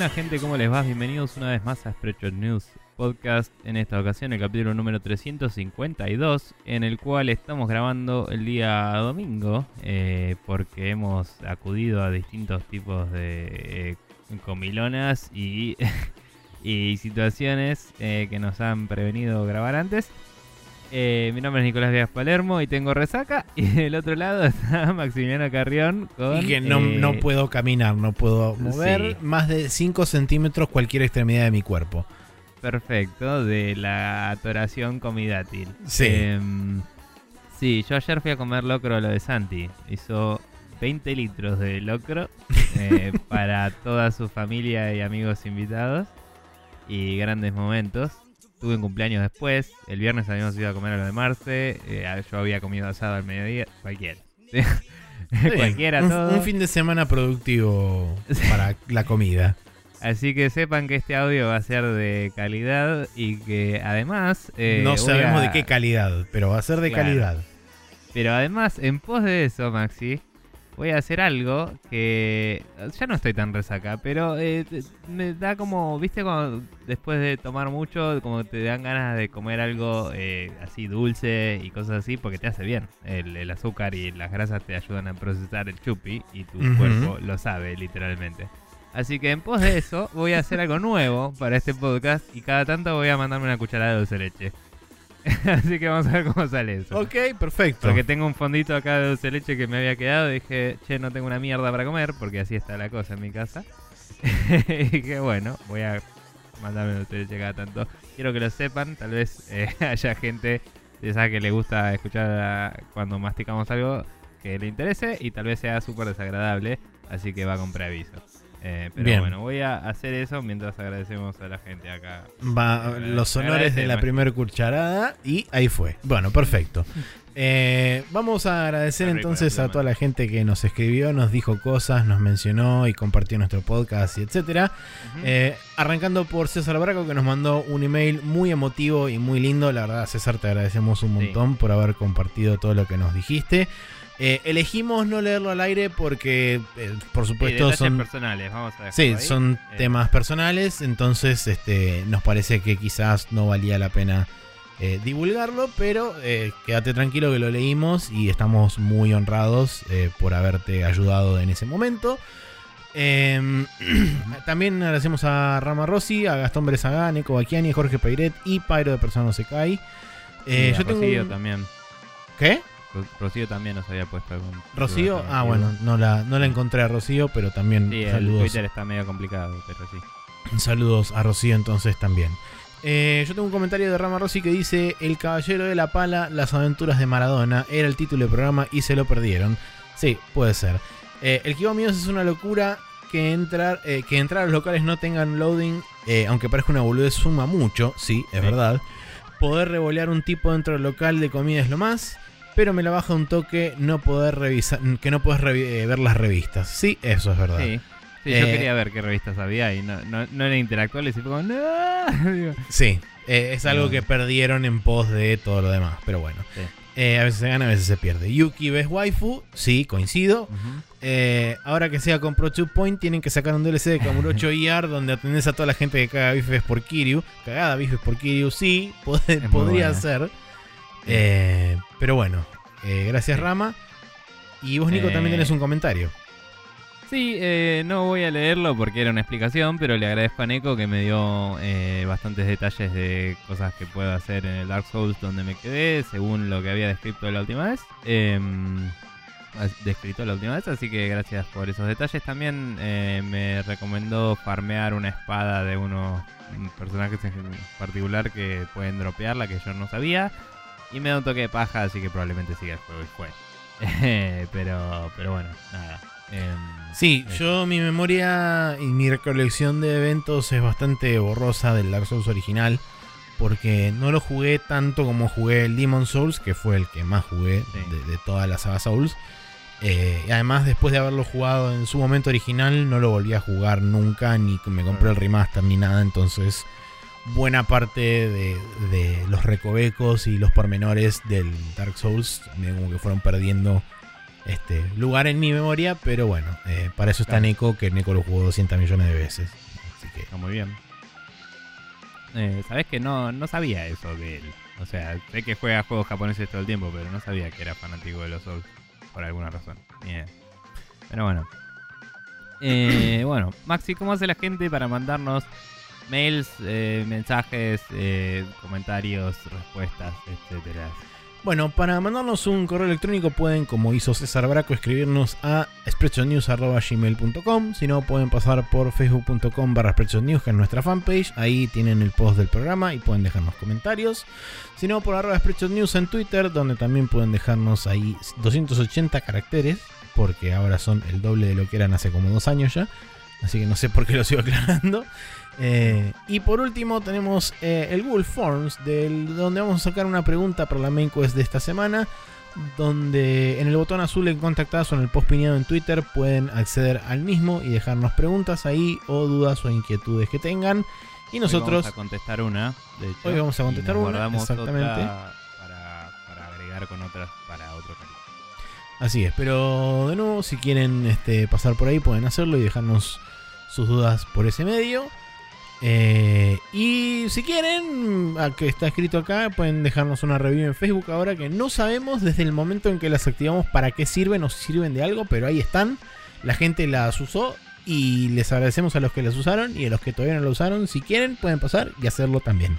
Buena gente, ¿cómo les va? Bienvenidos una vez más a Spreadshot News Podcast. En esta ocasión, el capítulo número 352, en el cual estamos grabando el día domingo, eh, porque hemos acudido a distintos tipos de eh, comilonas y, situaciones eh, que nos han prevenido grabar antes. Eh, mi nombre es Nicolás Díaz Palermo y tengo resaca. Y del otro lado está Maximiliano Carrión con. Y que no, eh, no puedo caminar, no puedo mover Sí. más de 5 centímetros cualquier extremidad de mi cuerpo. Perfecto, de la atoración comidátil. Sí. Em, sí, yo ayer fui a comer locro a lo de Santi. Hizo 20 litros de locro eh, para toda su familia y amigos invitados. Y grandes momentos. Tuve un cumpleaños después. El viernes habíamos ido a comer a lo de Marce. eh, yo había comido asado al mediodía. Cualquiera. Bien. Cualquiera, un, todo. un fin de semana productivo para la comida. Así que sepan que este audio va a ser de calidad y que además... eh, no sabemos a- de qué calidad, pero va a ser de Claro. calidad. Pero además, en pos de eso, Maxi, voy a hacer algo que... Ya no estoy tan resaca, pero eh, me da como... ¿Viste cuando después de tomar mucho, como te dan ganas de comer algo eh, así dulce y cosas así? Porque te hace bien. El, el azúcar y las grasas te ayudan a procesar el chupi y tu cuerpo lo sabe, literalmente. Así que en pos de eso, voy a hacer algo nuevo para este podcast y cada tanto voy a mandarme una cucharada de dulce leche. Así que vamos a ver cómo sale eso. Ok, perfecto. Porque tengo un fondito acá de dulce de leche que me había quedado. Dije, che, no tengo una mierda para comer, porque así está la cosa en mi casa. y dije, bueno, voy a mandarme dulce de leche cada tanto. Quiero que lo sepan, tal vez eh, haya gente de esa que le gusta escuchar a- cuando masticamos algo que le interese y tal vez sea súper desagradable. Así que va con preaviso. Eh, pero Bien. bueno, voy a hacer eso mientras agradecemos a la gente acá. Va, Eh, los honores de la primera cucharada y ahí fue. Bueno, perfecto. Eh, vamos a agradecer entonces a toda la gente que nos escribió, nos dijo cosas, nos mencionó y compartió nuestro podcast y etcétera. Eh, arrancando por César Braco que nos mandó un email muy emotivo y muy lindo. La verdad, César, te agradecemos un Sí. montón por haber compartido todo lo que nos dijiste. Eh, elegimos no leerlo al aire porque, eh, por Sí, supuesto, detalles son personales, vamos a Sí, ahí. son Eh, temas personales, entonces este, nos parece que quizás no valía la pena divulgarlo, pero quédate tranquilo que lo leímos y estamos muy honrados por haberte ayudado en ese momento. Em, también agradecemos a Rama Rossi, a Gastón Berezaga, a Neko Baquiani, a Jorge Peiret y Pyro de Persona No Se Cae. Eh, yo tengo un- también. ¿Qué? Ro- Rocío también nos había puesto algún. ¿Rocío? Ah, bueno, no la, no la encontré a Rocío, pero también Sí, el saludos. Twitter está medio complicado, pero sí. Saludos a Rocío entonces también. Eh, yo tengo un comentario de Rama Rossi que dice El Caballero de la Pala, las aventuras de Maradona, era el título del programa y se lo perdieron. Sí, puede ser. Eh, el Kiba Míos es una locura que entrar, eh, que entrar a los locales no tengan loading, eh, aunque parezca una boludez, suma mucho, sí, es Sí. verdad. Poder revolear un tipo dentro del local de comida es lo más, pero me la baja un toque no poder revisar, que no puedes revi- eh, ver las revistas. Sí, eso es verdad. Sí. Sí, yo Eh, quería ver qué revistas había y no, no, no era intelectuales y fue como, no. Sí, eh, es algo que perdieron en pos de todo lo demás, pero bueno. Sí. Eh, a veces se gana, a veces se pierde. Yuki ves waifu, sí, coincido. Eh, ahora que sea con Pro 2 Point, tienen que sacar un DLC de Kamurocho ER donde atendés a toda la gente que caga bifes por Kiryu. Cagada bifes por Kiryu, sí, pod- podría buena. ser. Eh, pero bueno, eh, gracias. Rama. Y vos, Nico, Eh, también tenés un comentario. Sí, eh, no voy a leerlo porque era una explicación, pero le agradezco a Neko que me dio eh, bastantes detalles de cosas que puedo hacer en el Dark Souls donde me quedé, según lo que había descrito la última vez. Em, descrito la última vez, así que gracias por esos detalles. También eh, me recomendó farmear una espada de unos mm, personajes en particular que pueden dropearla, que yo no sabía. Y me da un toque de paja, así que probablemente siga el juego y fue. pero, pero bueno, nada. Em, Sí, eso. yo mi memoria y mi recolección de eventos es bastante borrosa del Dark Souls original. Porque no lo jugué tanto como jugué el Demon Souls, que fue el que más jugué Sí. de, de toda la saga Souls. Eh, y además, después de haberlo jugado en su momento original, no lo volví a jugar nunca, ni me compré el remaster ni nada. Entonces, buena parte de, de los recovecos y los pormenores del Dark Souls como que fueron perdiendo este lugar en mi memoria. Pero bueno, eh, para eso está Claro. Neko, que Neko lo jugó 200 millones de veces. Así que Está muy bien. Eh, Sabes que no, no sabía eso de él. O sea, sé que juega juegos japoneses todo el tiempo, pero no sabía que era fanático de los Souls por alguna razón. Idea. Pero bueno. Eh, bueno, Maxi, ¿cómo hace la gente para mandarnos mails, eh, mensajes, eh, comentarios, respuestas, etcétera? Bueno, para mandarnos un correo electrónico pueden, como hizo César Braco, escribirnos a spreadshotnews.gmail.com Si no, pueden pasar por facebook.com barra spreadshotnews, que es nuestra fanpage. Ahí tienen el post del programa y pueden dejarnos comentarios. Si no, por arroba spreadshotnews en Twitter, donde también pueden dejarnos ahí 280 caracteres, porque ahora son el doble de lo que eran hace como dos años ya. Así que no sé por qué lo sigo aclarando. Eh, y por último tenemos eh, el Google Forms, del, donde vamos a sacar una pregunta para la main quest de esta semana. Donde en el botón azul en contactados o en el post pineado en Twitter pueden acceder al mismo y dejarnos preguntas ahí o dudas o inquietudes que tengan. Y Hoy nosotros vamos a contestar una. De hecho, Hoy vamos a y contestar nos una, exactamente. otra Para, para agregar con otras para otro capítulo. Así es, pero de nuevo, si quieren este, pasar por ahí, pueden hacerlo y dejarnos sus dudas por ese medio. Eh, y si quieren, que está escrito acá, pueden dejarnos una review en Facebook ahora que no sabemos desde el momento en que las activamos para qué sirven o si sirven de algo, pero ahí están. La gente las usó y les agradecemos a los que las usaron y a los que todavía no lo usaron. Si quieren, pueden pasar y hacerlo también.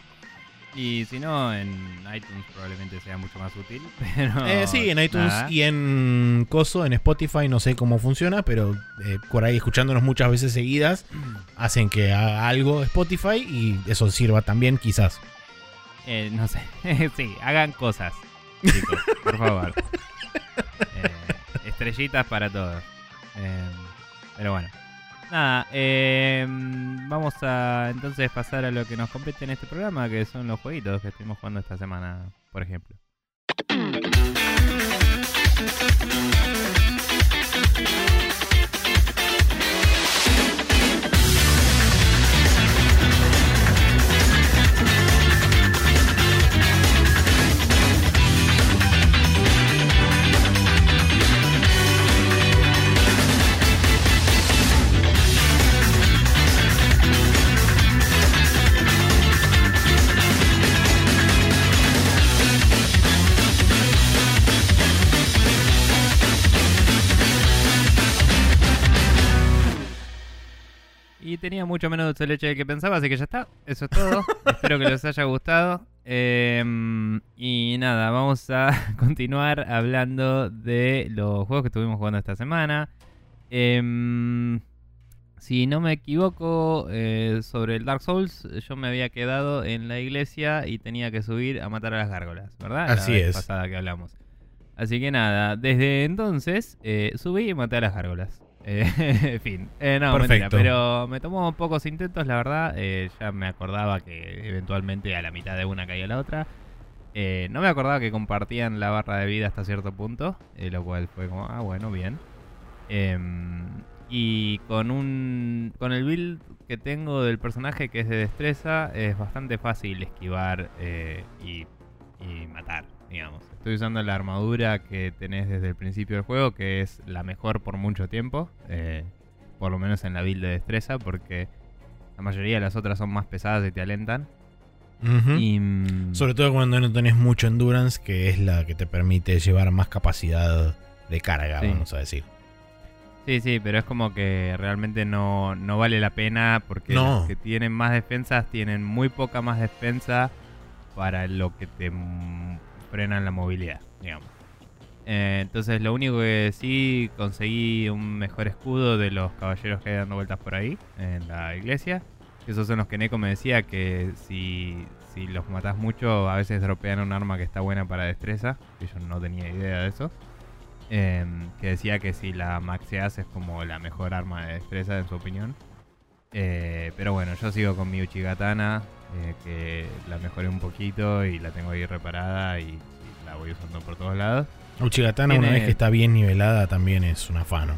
Y si no, en iTunes probablemente sea mucho más útil. Pero Eh, sí, en iTunes nada. y en Coso, en Spotify, no sé cómo funciona, pero eh, por ahí escuchándonos muchas veces seguidas, hacen que haga algo Spotify y eso sirva también, quizás. Eh, no sé. sí, hagan cosas, chicos, por favor. Eh, estrellitas para todos. Pero bueno. Nada, eh, vamos a entonces pasar a lo que nos compete en este programa, que son los jueguitos que estuvimos jugando esta semana, por ejemplo. Y tenía mucho menos dulce de leche del que pensaba, así que ya está. Eso es todo. Espero que les haya gustado. Eh, y nada, vamos a continuar hablando de los juegos que estuvimos jugando esta semana. Eh, si no me equivoco, eh, sobre el Dark Souls, yo me había quedado en la iglesia y tenía que subir a matar a las gárgolas, ¿verdad? Así la vez es. pasada que hablamos. Así que nada, desde entonces eh, subí y maté a las gárgolas. Eh, fin. Eh, no, mentira, pero me tomó pocos intentos, la verdad. Eh, ya me acordaba que eventualmente a la mitad de una caía la otra. Eh, no me acordaba que compartían la barra de vida hasta cierto punto, eh, lo cual fue como, ah, bueno, bien. Em, y con un con el build que tengo del personaje que es de destreza, es bastante fácil esquivar y, y matar, digamos. Estoy usando la armadura que tenés desde el principio del juego, que es la mejor por mucho tiempo, eh, por lo menos en la build de destreza, porque la mayoría de las otras son más pesadas y te alentan. Y, mm, Sobre todo cuando no tenés mucho endurance, que es la que te permite llevar más capacidad de carga, Sí. vamos a decir. Sí, sí, pero es como que realmente no, no vale la pena porque No. los que tienen más defensas tienen muy poca más defensa para lo que te frenan la movilidad, digamos. Eh, entonces lo único que sí conseguí un mejor escudo de los caballeros que hay dando vueltas por ahí en la iglesia. Esos son los que Neko me decía que si, si los matas mucho a veces dropean un arma que está buena para destreza. Que yo no tenía idea de eso. Em, que decía que si la maxeas es como la mejor arma de destreza en su opinión. Eh, pero bueno, yo sigo con mi Uchigatana, eh, que la mejoré un poquito y la tengo ahí reparada y, y la voy usando por todos lados. Uchigatana, una vez que está bien nivelada, también es un afano.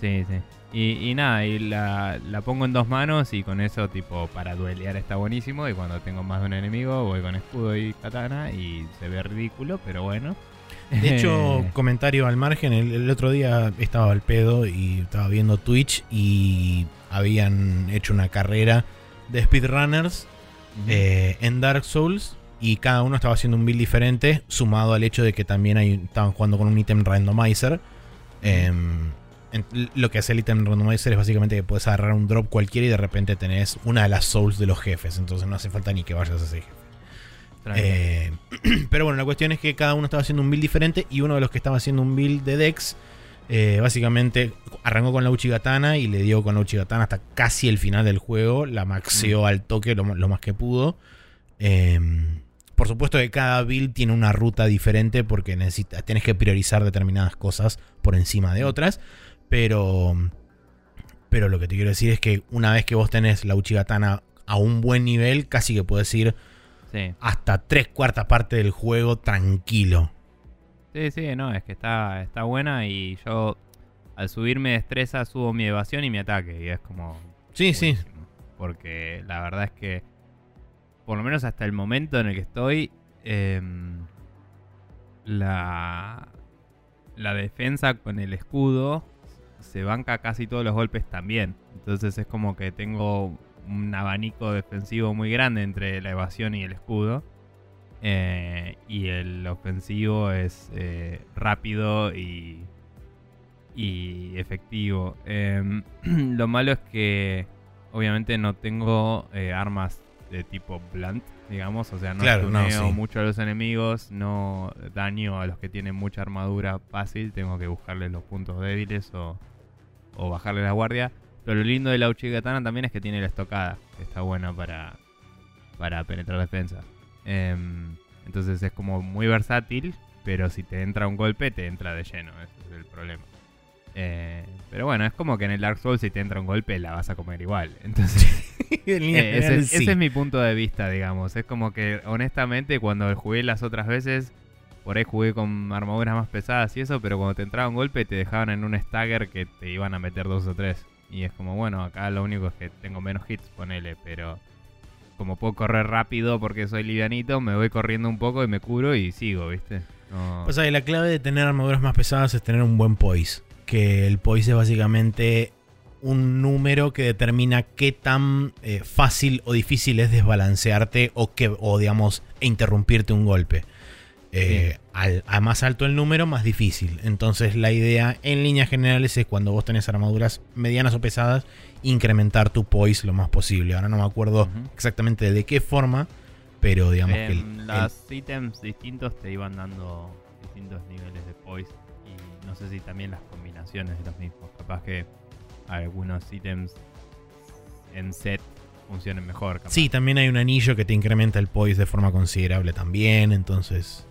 Sí, sí. Y, y nada, y la, la pongo en dos manos y con eso, tipo, para duelear está buenísimo. Y cuando tengo más de un enemigo, voy con escudo y katana y se ve ridículo, pero bueno. De hecho, comentario al margen, el, el otro día estaba al pedo y estaba viendo Twitch y habían hecho una carrera de speedrunners eh, en Dark Souls y cada uno estaba haciendo un build diferente, sumado al hecho de que también hay, estaban jugando con un ítem randomizer. Em, en- lo que hace el ítem randomizer es básicamente que puedes agarrar un drop cualquiera y de repente tenés una de las souls de los jefes, entonces no hace falta ni que vayas a ese jefe. Eh, pero bueno, la cuestión es que cada uno estaba haciendo un build diferente y uno de los que estaba haciendo un build de Dex, eh, básicamente arrancó con la Uchigatana y le dio con la Uchigatana hasta casi el final del juego, la maxeó al toque lo, lo más que pudo. Eh, por supuesto que cada build tiene una ruta diferente porque necesitas, tienes que priorizar determinadas cosas por encima de otras, pero... Pero lo que te quiero decir es que una vez que vos tenés la Uchigatana a un buen nivel, casi que puedes ir sí. hasta tres cuartas partes del juego tranquilo. Sí, sí, no, es que está, está buena y yo al subirme destreza subo mi evasión y mi ataque y es como... Sí, sí. Porque la verdad es que, por lo menos hasta el momento en el que estoy, em, la, la defensa con el escudo se banca casi todos los golpes también. Entonces es como que tengo un abanico defensivo muy grande entre la evasión y el escudo. Eh, y el ofensivo es eh, rápido y, y efectivo. Em, lo malo es que obviamente no tengo eh, armas de tipo blunt, digamos. O sea, no Claro, no, sí. mucho a los enemigos, no daño a los que tienen mucha armadura fácil. Tengo que buscarles los puntos débiles o, o bajarle la guardia. Pero lo lindo de la Uchigatana también es que tiene la estocada, que está buena para, para penetrar defensa. Em, entonces es como muy versátil, pero si te entra un golpe, te entra de lleno. Ese es el problema. Eh, pero bueno, es como que en el Dark Souls si te entra un golpe la vas a comer igual. Entonces, eh, ese, ese es mi punto de vista, digamos. Es como que honestamente cuando jugué las otras veces, por ahí jugué con armaduras más pesadas y eso, pero cuando te entraba un golpe te dejaban en un stagger que te iban a meter dos o tres. Y es como, bueno, acá lo único es que tengo menos hits, ponele, pero como puedo correr rápido porque soy livianito, me voy corriendo un poco y me curo y sigo, ¿viste? No- O sea, la clave de tener armaduras más pesadas es tener un buen poise. Que el poise es básicamente un número que determina qué tan eh, fácil o difícil es desbalancearte o, que, o digamos, e interrumpirte un golpe. Eh, al, a más alto el número, más difícil. Entonces la idea en líneas generales es cuando vos tenés armaduras medianas o pesadas, incrementar tu poise lo más posible. Ahora no me acuerdo exactamente de qué forma, pero digamos que... el- Em, el- los ítems distintos te iban dando distintos niveles de poise y no sé si también las combinaciones de los mismos. Capaz que algunos ítems en set funcionen mejor. capaz. Sí, también hay un anillo que te incrementa el poise de forma considerable también, entonces...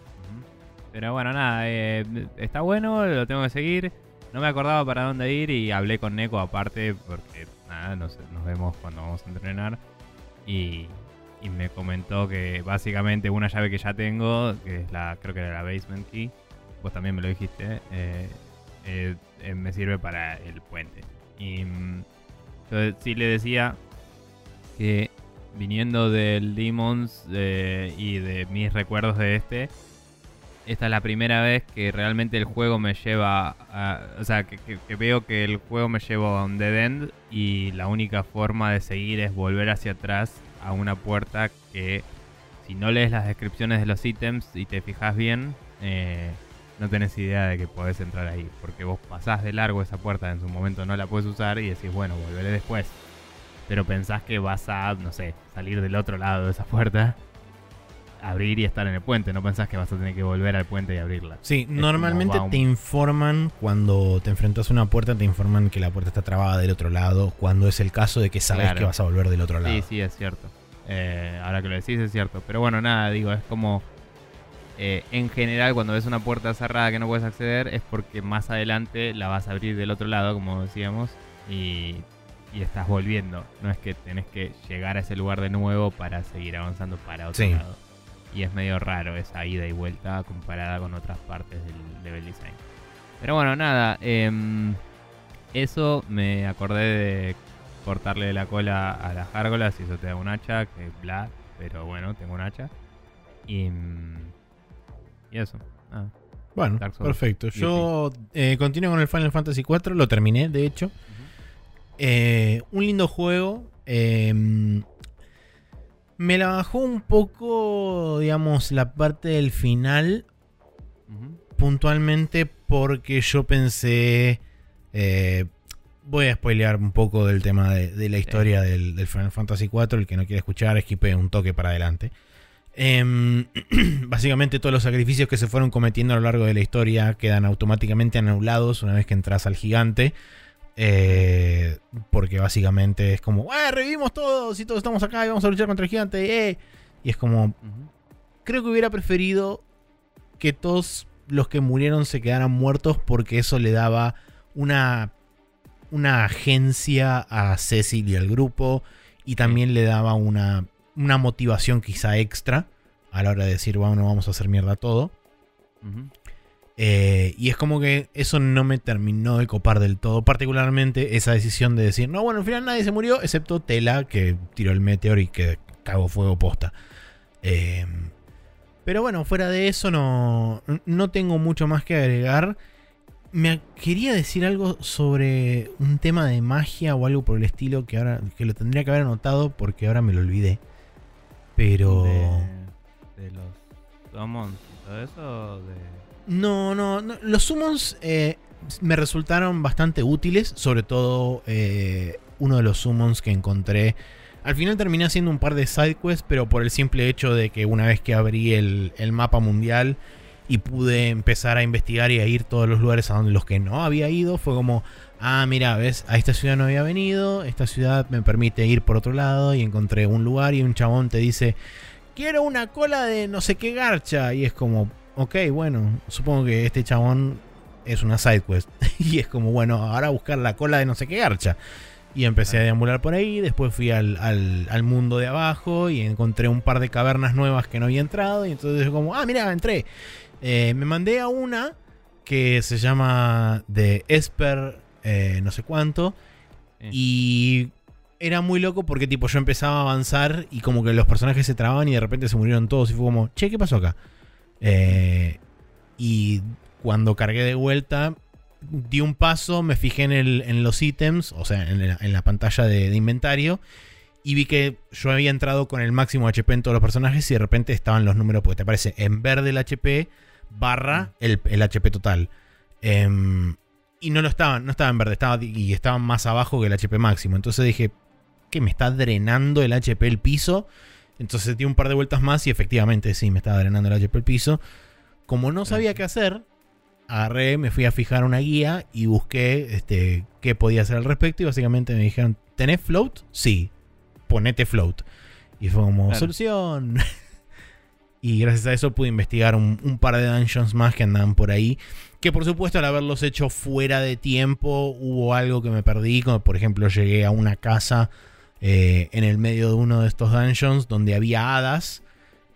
Pero bueno, nada, eh, está bueno, lo tengo que seguir. No me acordaba para dónde ir y hablé con Neko aparte porque nada, nos, nos vemos cuando vamos a entrenar. Y, y me comentó que básicamente una llave que ya tengo, que es la, creo que era la basement key, vos también me lo dijiste, eh, eh, eh, me sirve para el puente. Y mm, yo sí le decía que viniendo del Demons y de mis recuerdos de este, esta es la primera vez que realmente el juego me lleva a... O sea, que, veo que el juego me lleva a un dead end y la única forma de seguir es volver hacia atrás a una puerta que si no lees las descripciones de los ítems y te fijas bien, eh, no tenés idea de que podés entrar ahí. Porque vos pasás de largo esa puerta, en su momento no la puedes usar y decís, bueno, volveré después. Pero pensás que vas a, no sé, salir del otro lado de esa puerta abrir y estar en el puente. No pensás que vas a tener que volver al puente y abrirla. Sí, normalmente te informan cuando te enfrentas a una puerta, te informan que la puerta está trabada del otro lado, cuando es el caso de que sabes Claro. que vas a volver del otro lado. Sí, sí, es cierto. Eh, ahora que lo decís es cierto. Pero bueno, nada, digo, es como... eh, en general, cuando ves una puerta cerrada que no puedes acceder, es porque más adelante la vas a abrir del otro lado, como decíamos, y, y estás volviendo. No es que tenés que llegar a ese lugar de nuevo para seguir avanzando para otro Sí. lado. Y es medio raro esa ida y vuelta comparada con otras partes del level design. Pero bueno, nada. em, eso me acordé de cortarle la cola a las gárgolas y eso te da un hacha, que bla, pero bueno, tengo un hacha. Y, mm, y eso. Bueno, perfecto. Yo eh, continuo con el Final Fantasy IV, lo terminé, de hecho. Eh, un lindo juego. Em, me la bajó un poco, digamos, la parte del final. Puntualmente porque yo pensé. Eh, voy a spoilear un poco del tema de, la historia del, Final Fantasy IV. El que no quiere escuchar, esquipe un toque para adelante. Em, básicamente todos los sacrificios que se fueron cometiendo a lo largo de la historia quedan automáticamente anulados una vez que entras al gigante. Eh, porque básicamente es como, ¡eh! Revivimos todos y todos estamos acá y vamos a luchar contra el gigante. ¡eh! Y es como, creo que hubiera preferido que todos los que murieron se quedaran muertos porque eso le daba una, una agencia a Cecil y al grupo y también le daba una una motivación quizá extra a la hora de decir, bueno, vamos a hacer mierda todo. Eh, y es como que eso no me terminó de copar del todo, particularmente esa decisión de decir, no, bueno, al final nadie se murió, excepto Tela, que tiró el meteor y que cagó fuego posta. Eh, pero bueno, fuera de eso no, no tengo mucho más que agregar. Me quería decir algo sobre un tema de magia o algo por el estilo que ahora que lo tendría que haber anotado porque ahora me lo olvidé. Pero. ¿De, los summons todo eso? De... No, no, Los summons eh, me resultaron bastante útiles. Sobre todo eh, uno de los summons que encontré. Al final terminé haciendo un par de sidequests, pero por el simple hecho de que una vez que abrí el, el mapa mundial y pude empezar a investigar y a ir todos los lugares a donde los que no había ido, fue como, ah, mira, ves, a esta ciudad no había venido, esta ciudad me permite ir por otro lado y encontré un lugar y un chabón te dice, quiero una cola de no sé qué garcha. Y es como, ok, bueno, supongo que este chabón es una side quest. y es como, bueno, ahora buscar la cola de no sé qué garcha. Y empecé a deambular por ahí, después fui al, mundo de abajo y encontré un par de cavernas nuevas que no había entrado. Y entonces como, ah, mira, entré. Eh, me mandé a una que se llama The Esper eh, no sé cuánto. Y era muy loco porque tipo yo empezaba a avanzar y como que los personajes se trababan y de repente se murieron todos y fue como, che, ¿qué pasó acá? Eh, y cuando cargué de vuelta, di un paso, me fijé en, los ítems, o sea, en la, pantalla de, inventario, y vi que yo había entrado con el máximo HP en todos los personajes y de repente estaban los números, porque te aparece en verde el HP barra el, HP total. Eh, y no lo estaban, no estaba en verde, estaba, y estaban más abajo que el HP máximo. Entonces dije, ¿qué me está drenando el HP el piso? Entonces di un par de vueltas más y efectivamente sí, me estaba drenando el HP el piso. Como no sabía qué hacer, agarré, me fui a fijar una guía y busqué este, qué podía hacer al respecto. Y básicamente me dijeron, ¿tenés float? Sí, ponete float. Y fue como, solución. y gracias a eso pude investigar un, un, par de dungeons más que andaban por ahí. Que por supuesto al haberlos hecho fuera de tiempo hubo algo que me perdí, como por ejemplo llegué a una casa eh, en el medio de uno de estos dungeons donde había hadas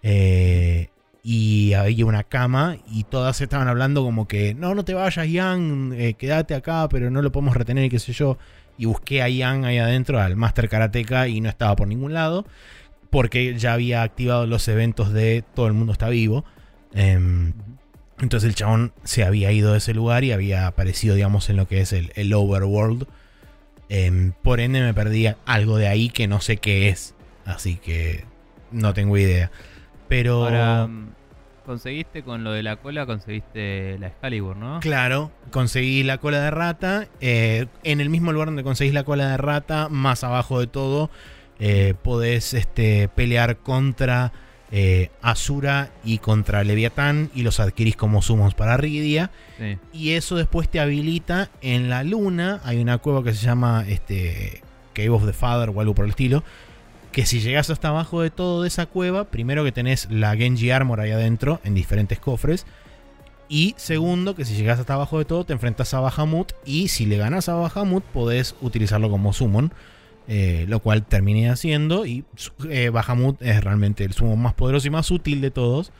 eh, y había una cama y todas estaban hablando como que no, no te vayas Yang, eh, quédate acá, pero no lo podemos retener y qué sé yo. Y busqué a Yang ahí adentro, al Master Karateka, y no estaba por ningún lado porque ya había activado los eventos de todo el mundo está vivo. Em, entonces el chabón se había ido de ese lugar y había aparecido, digamos, en lo que es el, overworld. Em, por ende me perdí algo de ahí que no sé qué es. Así que no tengo idea. Pero... Ahora, conseguiste con lo de la cola, conseguiste la Excalibur, ¿no? Claro, conseguí la cola de rata. Eh, en el mismo lugar donde conseguís la cola de rata, más abajo de todo, eh, podés este, pelear contra eh, Asura y contra Leviatán y los adquirís como sumos para Ridia. Y eso después te habilita en la luna. Hay una cueva que se llama este, Cave of the Father o algo por el estilo. Que si llegas hasta abajo de todo de esa cueva, primero que tenés la Genji Armor ahí adentro en diferentes cofres. Y segundo, que si llegas hasta abajo de todo, te enfrentas a Bahamut. Y si le ganas a Bahamut, podés utilizarlo como summon. Eh, lo cual terminé haciendo y eh, Bahamut es realmente el sumo más poderoso y más útil de todos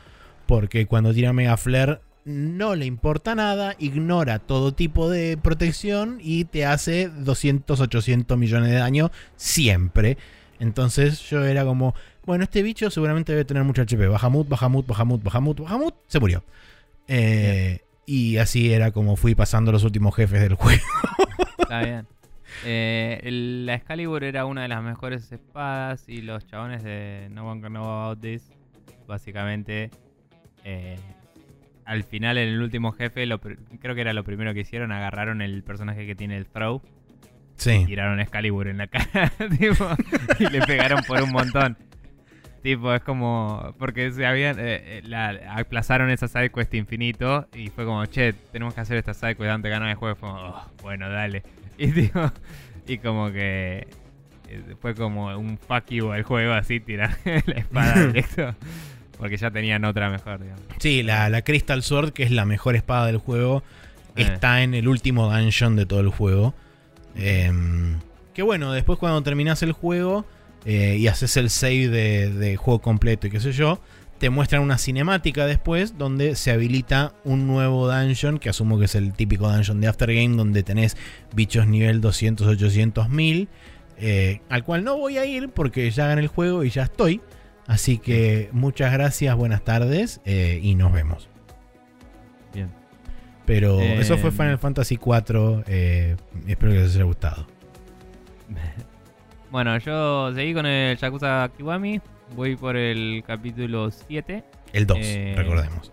porque cuando tira Mega Flare no le importa nada, ignora todo tipo de protección y te hace 200, 800 millones de daño siempre. Entonces yo era como, bueno, este bicho seguramente debe tener mucho HP. Bahamut, Bahamut, Bahamut, Bahamut, Bahamut, se murió. Eh, Y así era como fui pasando los últimos jefes del juego. Está bien. Eh, el- la Excalibur era una de las mejores espadas y los chabones de No One Can Know About This, básicamente, eh, al final en el último jefe, lo creo que era lo primero que hicieron, agarraron el personaje que tiene el throw, Sí. tiraron Excalibur en la cara, tipo, y le pegaron por un montón. Tipo, es como. Porque se habían. eh, eh, la, aplazaron esa sidequest infinito. Y fue como, che, tenemos que hacer esta sidequest antes de ganar el juego. Fue como, "Oh, bueno, dale. Y, tipo, y como que. eh, Fue como un fuck you al juego, así, tirar la espada directo. Porque ya tenían otra mejor, digamos. Sí, la, la Crystal Sword, que es la mejor espada del juego, Eh. está en el último dungeon de todo el juego. Em, que bueno, después cuando terminas el juego eh, y haces el save de, de juego completo y qué sé yo, te muestran una cinemática después donde se habilita un nuevo dungeon, que asumo que es el típico dungeon de Aftergame, donde tenés bichos nivel 200, 800, 1000, eh, al cual no voy a ir porque ya gané el juego y ya estoy. Así que muchas gracias, buenas tardes eh, y nos vemos. Bien. Pero Eh, eso fue Final Fantasy IV. eh, espero que les haya gustado. Bueno, yo seguí con el Yakuza Kiwami. Voy por el capítulo 7. El 2, Eh, recordemos.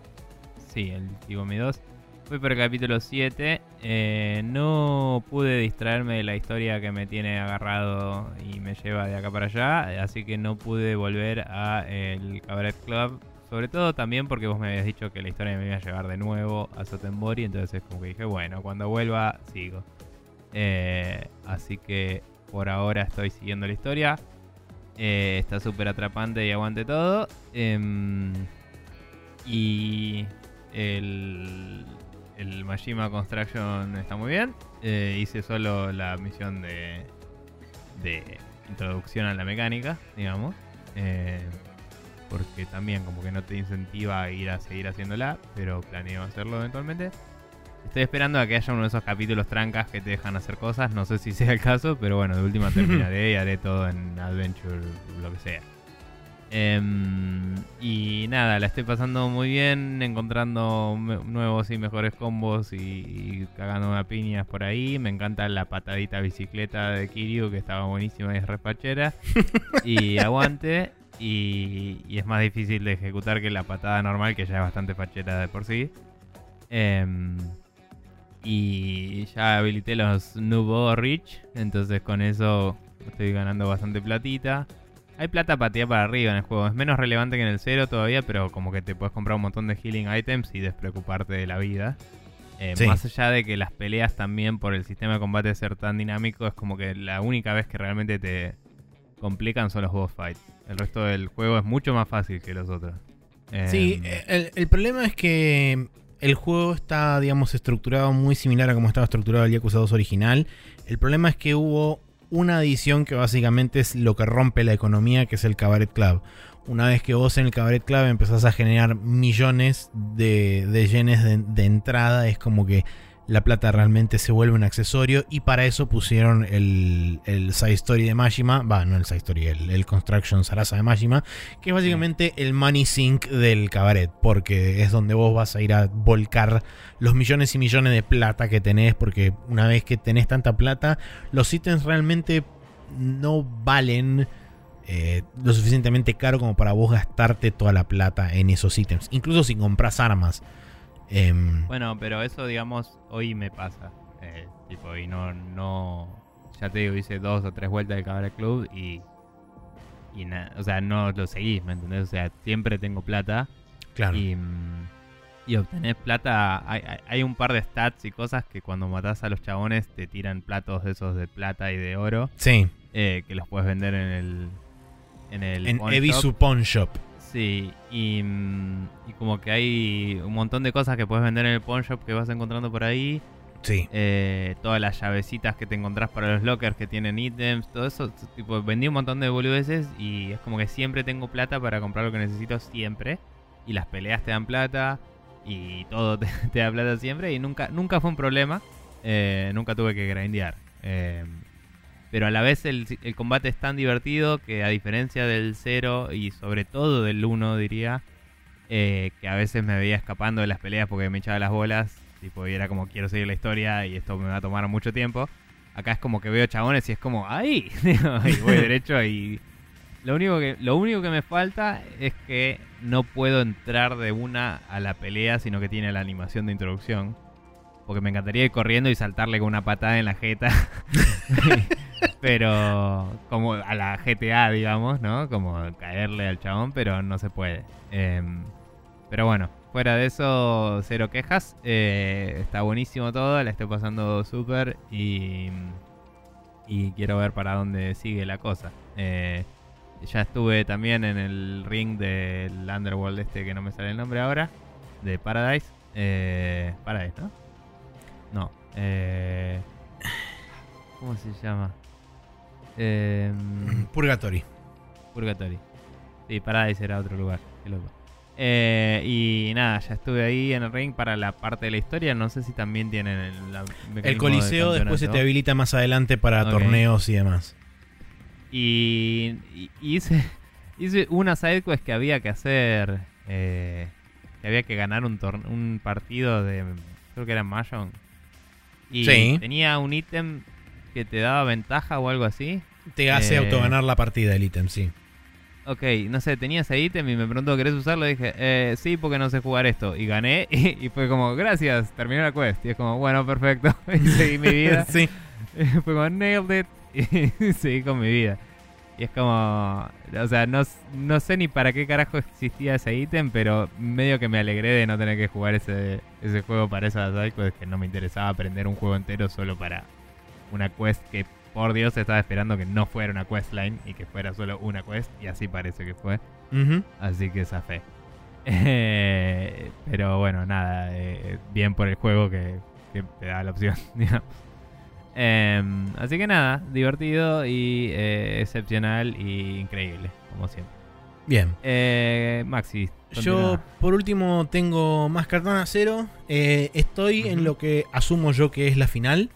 Sí, el Kiwami 2. Fui por el capítulo 7. eh, no pude distraerme de la historia que me tiene agarrado y me lleva de acá para allá. Así que no pude volver a el Cabaret Club. Sobre todo también porque vos me habías dicho que la historia me iba a llevar de nuevo a Sotenbori. Entonces como que dije, bueno, cuando vuelva sigo. Eh, así que por ahora estoy siguiendo la historia. Eh, está súper atrapante y aguante todo. Em, y el, el Majima Construction está muy bien. Eh, hice solo la misión de, de introducción a la mecánica, digamos. Eh, porque también como que no te incentiva a ir a seguir haciéndola, pero planeo hacerlo eventualmente. Estoy esperando a que haya uno de esos capítulos trancas que te dejan hacer cosas. No sé si sea el caso, pero bueno, de última terminaré y haré todo en Adventure, lo que sea. Em, y nada, la estoy pasando muy bien, encontrando nuevos y mejores combos y, y cagándome a piñas por ahí. Me encanta la patadita bicicleta de Kiryu, que estaba buenísima y es repachera. y aguante. Y, y es más difícil de ejecutar que la patada normal, que ya es bastante fachera de por sí. Em, y ya habilité los Nubo Rich, entonces con eso estoy ganando bastante platita. Hay plata tirar para arriba en el juego, es menos relevante que en el cero todavía, pero como que te puedes comprar un montón de healing items y despreocuparte de la vida. Eh, Sí. Más allá de que las peleas también por el sistema de combate ser tan dinámico, es como que la única vez que realmente te complican son los boss fights. El resto del juego es mucho más fácil que los otros. Sí, Em, el, el problema es que el juego está, digamos, estructurado muy similar a como estaba estructurado el Yakuza 2 original. El problema es que hubo una adición que básicamente es lo que rompe la economía, que es el Cabaret Club. Una vez que vos en el Cabaret Club empezás a generar millones de, de yenes de, de entrada, es como que la plata realmente se vuelve un accesorio. Y para eso pusieron el, el Side Story de Majima, va, no el Side Story, el, el Construction Sarasa de Majima, que es básicamente el money sink del cabaret, porque es donde vos vas a ir a volcar los millones y millones de plata que tenés, porque una vez que tenés tanta plata, los ítems realmente no valen eh, lo suficientemente caro como para vos gastarte toda la plata en esos ítems, incluso si compras armas. Em, Bueno, pero eso, digamos, hoy me pasa. Eh, tipo, y no, no. Ya te digo, hice dos o tres vueltas de Cabaret Club y. Y nada, o sea, no lo seguís, ¿me entendés? O sea, siempre tengo plata claro. y. mm, Y obtenés plata. Hay, hay- hay un par de stats y cosas que cuando matás a los chabones te tiran platos de esos de plata y de oro. sí, eh, que los puedes vender en el. En el. en pawn shop. Ebisu Pawn Shop. Sí, y, mm, y como que hay un montón de cosas que puedes vender en el pawn shop que vas encontrando por ahí. Sí. Eh, todas las llavecitas que te encontrás para los lockers que tienen ítems, todo eso. Tipo, vendí un montón de boludeces y es como que siempre tengo plata para comprar lo que necesito siempre. Y las peleas te dan plata y todo te, te da plata siempre y nunca, nunca fue un problema. Eh, nunca tuve que grindear. Eh, pero a la vez el, combate es tan divertido que a diferencia del 0 y sobre todo del 1 diría, eh, que a veces me veía escapando de las peleas porque me echaba las bolas, Tipo, y era como quiero seguir la historia y esto me va a tomar mucho tiempo. Acá es como que veo chabones y es como, ¡ay! y voy derecho y... Lo único, que, lo único que me falta es que no puedo entrar de una a la pelea, sino que tiene la animación de introducción. Porque me encantaría ir corriendo y saltarle con una patada en la jeta. pero como a la GTA, digamos, ¿no? Como caerle al chabón, pero no se puede. Em, pero bueno, fuera de eso, cero quejas. Eh, está buenísimo todo, la estoy pasando súper y, y quiero ver para dónde sigue la cosa. Eh, ya estuve también en el ring del Underworld este que no me sale el nombre ahora, de Paradise. Eh, Paradise, ¿no? No. ¿Cómo se llama? Eh, Purgatory. Purgatory. Sí, Paradise era otro lugar. Qué loco. Eh, y nada, ya estuve ahí en el ring para la parte de la historia. No sé si también tienen el, la- El coliseo de después se te habilita más adelante para torneos y demás. Y, hice, hice una side quest que había que hacer. eh, que había que ganar un, un partido de. Creo que era Mahjong. Y Sí. tenía un ítem que te daba ventaja o algo así. Te hace Eh. autoganar la partida el ítem, sí. Ok, no sé, tenía ese ítem y me preguntó, ¿querés usarlo? Y dije, eh, sí, porque no sé jugar esto. Y gané y, y fue como, gracias, terminé la quest. Y es como, bueno, perfecto. Y seguí mi vida. sí. fue como, nailed it. Y seguí con mi vida. Y es como, o sea, no, no sé ni para qué carajo existía ese ítem, pero medio que me alegré de no tener que jugar ese, ese juego para esas sidequests, que no me interesaba aprender un juego entero solo para una quest que, por Dios, estaba esperando que no fuera una questline y que fuera solo una quest, y así parece que fue. Así que zafé. Eh, pero bueno, nada, eh, bien por el juego que, que te da la opción, digamos. Em, así que nada, divertido y eh, excepcional y increíble, como siempre. Bien. Eh, Maxi, Yo, por último, tengo más cartón a cero. Eh, estoy en lo que asumo yo que es la final.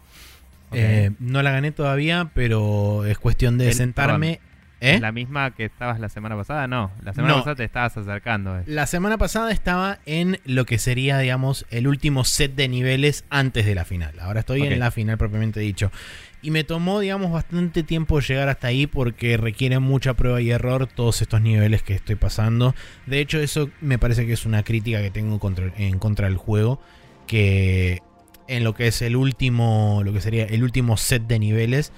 Eh, no la gané todavía, pero es cuestión de El- sentarme. ¿Eh? ¿La misma que estabas la semana pasada? No, la semana No. pasada te estabas acercando. eh. La semana pasada estaba en lo que sería, digamos, el último set de niveles antes de la final. Ahora estoy en la final propiamente dicho. Y me tomó, digamos, bastante tiempo llegar hasta ahí porque requiere mucha prueba y error todos estos niveles que estoy pasando. De hecho, eso me parece que es una crítica que tengo contra- en contra del juego. Que en lo que es el último, lo que sería el último set de niveles,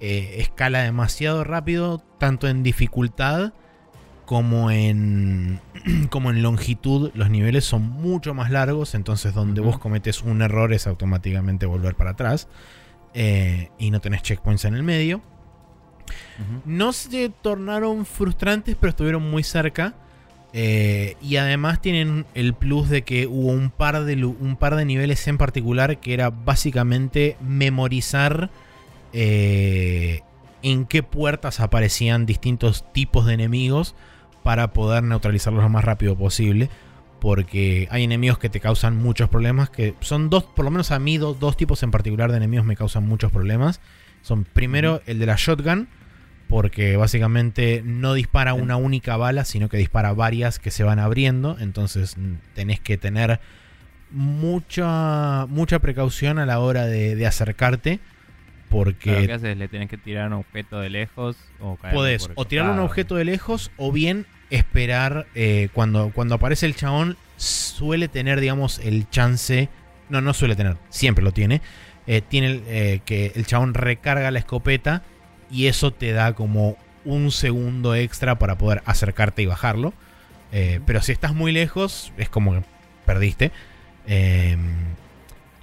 eh, escala demasiado rápido, tanto en dificultad como en como en longitud. Los niveles son mucho más largos entonces donde vos cometes un error es automáticamente volver para atrás eh, y no tenés checkpoints en el medio. No se tornaron frustrantes pero estuvieron muy cerca eh, y además tienen el plus de que hubo un par de un par de niveles en particular que era básicamente memorizar eh, en qué puertas aparecían distintos tipos de enemigos para poder neutralizarlos lo más rápido posible. Porque hay enemigos que te causan muchos problemas. Que son dos, por lo menos a mí, dos, dos tipos en particular de enemigos me causan muchos problemas. Son primero el de la shotgun. Porque básicamente no dispara una única bala, sino que dispara varias que se van abriendo. Entonces tenés que tener mucha, mucha precaución a la hora de, de acercarte. Porque Claro, ¿Qué haces? ¿Le tenés que tirar un objeto de lejos o Podés o tirarle un objeto de lejos o bien esperar eh, cuando, cuando aparece el chabón suele tener digamos el chance no no suele tener siempre lo tiene eh, tiene eh, que el chabón recarga la escopeta y eso te da como un segundo extra para poder acercarte y bajarlo Eh, pero si estás muy lejos es como que perdiste Eh,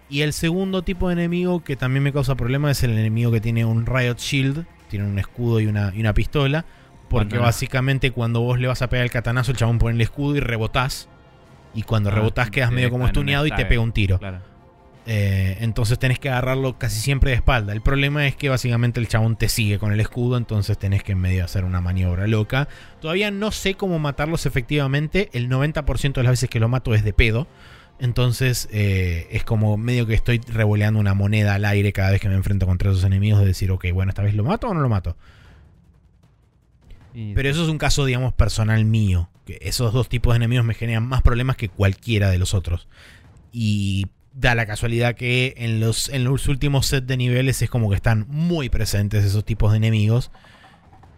y el segundo tipo de enemigo que también me causa problemas es el enemigo que tiene un Riot Shield, tiene un escudo y una, y una pistola. Porque básicamente cuando vos le vas a pegar el catanazo, el chabón pone el escudo y rebotás. Y cuando Ah, rebotás quedas medio como estuneado y te pega un tiro. Claro. Eh, entonces tenés que agarrarlo casi siempre de espalda. El problema es que básicamente el chabón te sigue con el escudo, entonces tenés que en medio hacer una maniobra loca. Todavía no sé cómo matarlos efectivamente. El 90% de las veces que lo mato es de pedo. Entonces eh, es como medio que estoy revoleando una moneda al aire cada vez que me enfrento contra esos enemigos de decir, ok, bueno, esta vez lo mato o no lo mato. Pero eso es un caso, digamos, personal mío. Que esos dos tipos de enemigos me generan más problemas que cualquiera de los otros. Y da la casualidad que en los, en los últimos set de niveles es como que están muy presentes esos tipos de enemigos.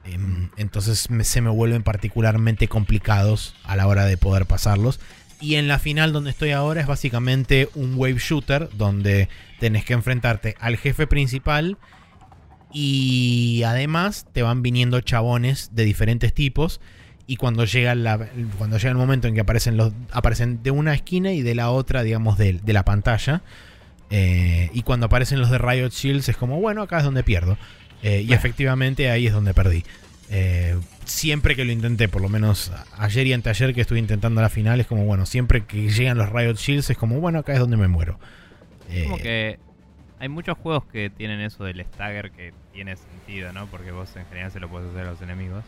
Em, entonces se me vuelven particularmente complicados a la hora de poder pasarlos. Y en la final donde estoy ahora es básicamente un wave shooter donde tenés que enfrentarte al jefe principal y además te van viniendo chabones de diferentes tipos y cuando llega, la, cuando llega el momento en que aparecen, los, aparecen de una esquina y de la otra, digamos, de, la pantalla. Eh, y cuando aparecen los de Riot Shields es como, bueno, acá es donde pierdo. Eh, y efectivamente ahí es donde perdí. Eh, siempre que lo intenté, por lo menos ayer y anteayer que estuve intentando la final, es como, bueno, siempre que llegan los Riot Shields es como, bueno, acá es donde me muero. como que hay muchos juegos que tienen eso del stagger que tiene sentido, ¿no? Porque vos en general se lo puedes hacer a los enemigos.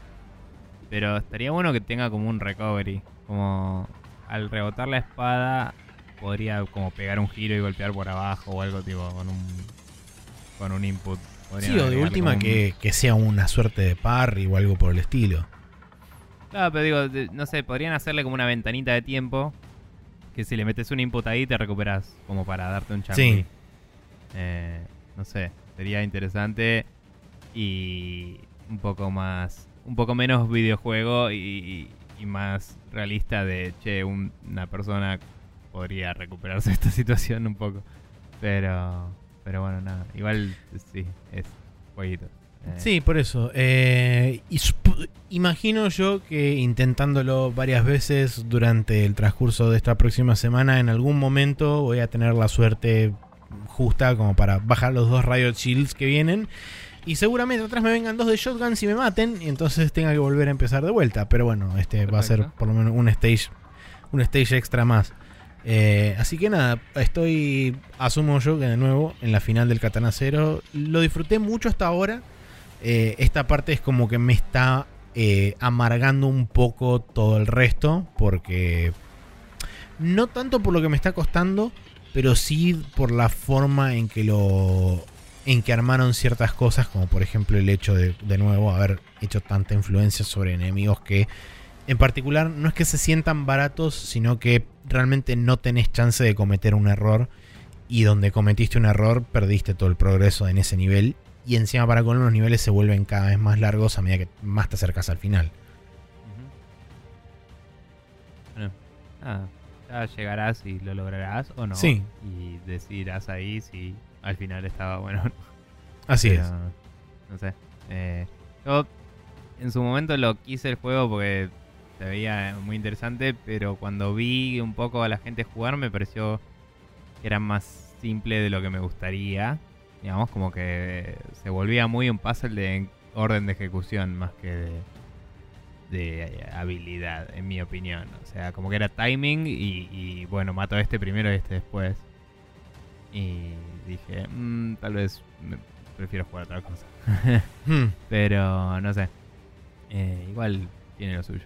Pero estaría bueno que tenga como un recovery. Como al rebotar la espada podría como pegar un giro y golpear por abajo o algo tipo con un con un input. sí, o de última que, sea una suerte de parry o algo por el estilo. Claro, pero digo, no sé, podrían hacerle como una ventanita de tiempo que si le metes un input ahí te recuperas como para darte un chance. Sí. Eh, no sé, sería interesante y un poco más un poco menos videojuego y, más realista de, che, una persona podría recuperarse de esta situación un poco. Pero, pero bueno, nada, igual sí, es jueguito. Eh, sí, por eso. Eh, imagino yo que intentándolo varias veces durante el transcurso de esta próxima semana, en algún momento voy a tener la suerte justa como para bajar los dos Riot Shields que vienen y seguramente atrás me vengan dos de shotguns y me maten. Y entonces tenga que volver a empezar de vuelta. Pero bueno, este va a ser por lo menos un stage. Un stage extra más. Eh, así que nada, estoy. Asumo yo que de nuevo en la final del Katana Zero. Lo disfruté mucho hasta ahora. Eh, esta parte es como que me está eh, amargando un poco todo el resto. Porque. No tanto por lo que me está costando. Pero sí por la forma en que lo en que armaron ciertas cosas, como por ejemplo el hecho de, de nuevo, haber hecho tanta influencia sobre enemigos que, en particular, no es que se sientan baratos, sino que realmente no tenés chance de cometer un error. Y donde cometiste un error, perdiste todo el progreso en ese nivel. Y encima, para con los niveles se vuelven cada vez más largos a medida que más te acercas al final. Bueno, ya llegarás y lo lograrás o no. Sí. Y decidirás ahí si al final estaba bueno. Así es. No sé. Eh, yo en su momento lo quise el juego porque se veía muy interesante, pero cuando vi un poco a la gente jugar me pareció que era más simple de lo que me gustaría. Digamos, como que se volvía muy un puzzle de orden de ejecución más que de, de habilidad, en mi opinión. O sea, como que era timing y, y bueno, mato a este primero y este después. Y dije, mm, tal vez prefiero jugar otra cosa. Hmm. Pero no sé. Eh, igual tiene lo suyo.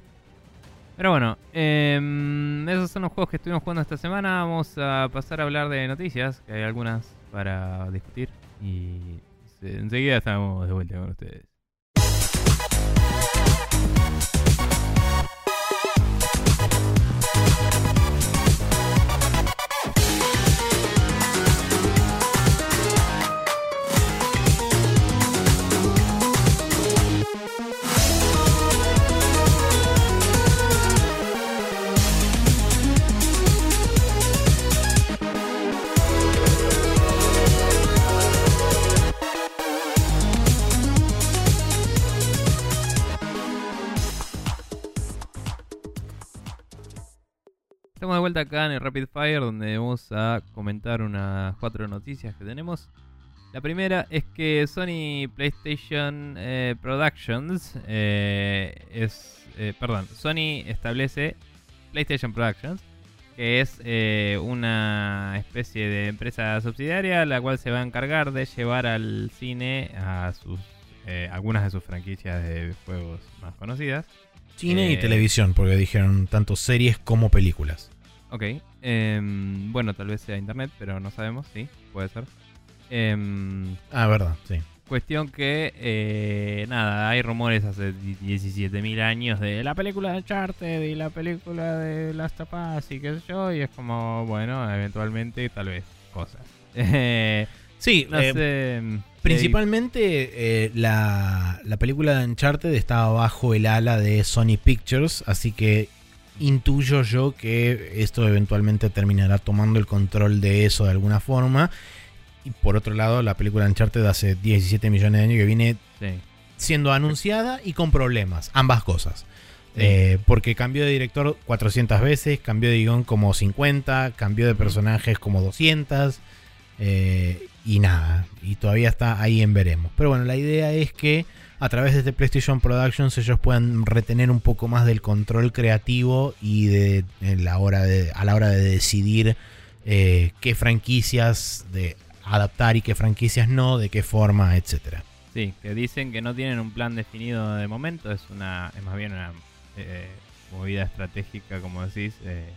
Pero bueno, em, esos son los juegos que estuvimos jugando esta semana. Vamos a pasar a hablar de noticias, que hay algunas para discutir. Y enseguida estamos de vuelta con ustedes. Vuelta acá en el Rapid Fire donde vamos a comentar unas cuatro noticias que tenemos. La primera es que Sony PlayStation eh, Productions eh, es, eh, perdón, Sony establece PlayStation Productions, que es una especie de empresa subsidiaria la cual se va a encargar de llevar al cine a sus algunas de sus franquicias de juegos más conocidas. Cine y televisión, porque dijeron tanto series como películas. Ok. Em, bueno, tal vez sea internet, pero no sabemos, sí, puede ser. Em, ah, verdad, sí. Cuestión que, eh, nada, hay rumores hace 17.000 años de la película de Uncharted y la película de Last of Us y qué sé yo, y es como, bueno, eventualmente tal vez cosas. sí, no eh, sé. mm, Principalmente eh, la, la película de Uncharted estaba bajo el ala de Sony Pictures, así que intuyo yo que esto eventualmente terminará tomando el control de eso de alguna forma. Y por otro lado, la película Uncharted hace 17 millones de años que viene Sí. siendo anunciada y con problemas, ambas cosas. Sí. Eh, porque cambió de director 400 veces, cambió de guion como 50, cambió de personajes como 200. eh, y nada, y todavía está ahí en veremos. Pero bueno, la idea es que a través de este PlayStation Productions ellos puedan retener un poco más del control creativo y de, en la hora de, a la hora de decidir eh, qué franquicias de adaptar y qué franquicias no, de qué forma, etcétera. Sí, que dicen que no tienen un plan definido de momento, es una es más bien una eh, movida estratégica, como decís, eh,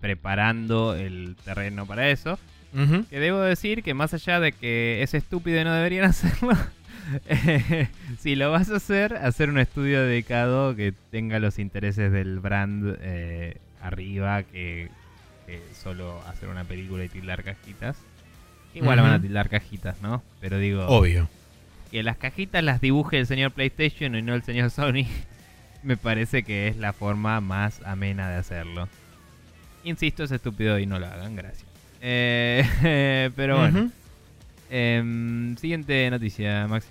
preparando el terreno para eso. Que debo decir que más allá de que es estúpido y no deberían hacerlo, si lo vas a hacer, hacer un estudio dedicado que tenga los intereses del brand eh, arriba que, que solo hacer una película y tildar cajitas. Igual van a tildar cajitas, ¿no? Pero digo, Obvio. que las cajitas las dibuje el señor PlayStation y no el señor Sony, me parece que es la forma más amena de hacerlo. Insisto, es estúpido y no lo hagan, gracias. Eh, pero bueno. Em, siguiente noticia, Maxi.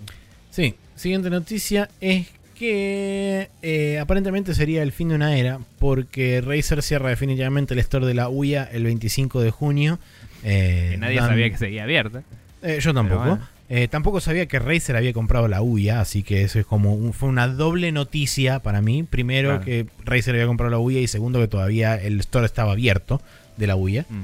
Sí, siguiente noticia es que eh, aparentemente sería el fin de una era porque Razer cierra definitivamente el store de la UIA el 25 de junio. Eh, Que nadie dan- sabía que seguía abierta. Eh, yo tampoco. Bueno. Tampoco sabía que Razer había comprado la UIA, así que eso es como un- fue una doble noticia para mí. Primero Claro. que Razer había comprado la UIA y segundo que todavía el store estaba abierto de la UIA. Mm.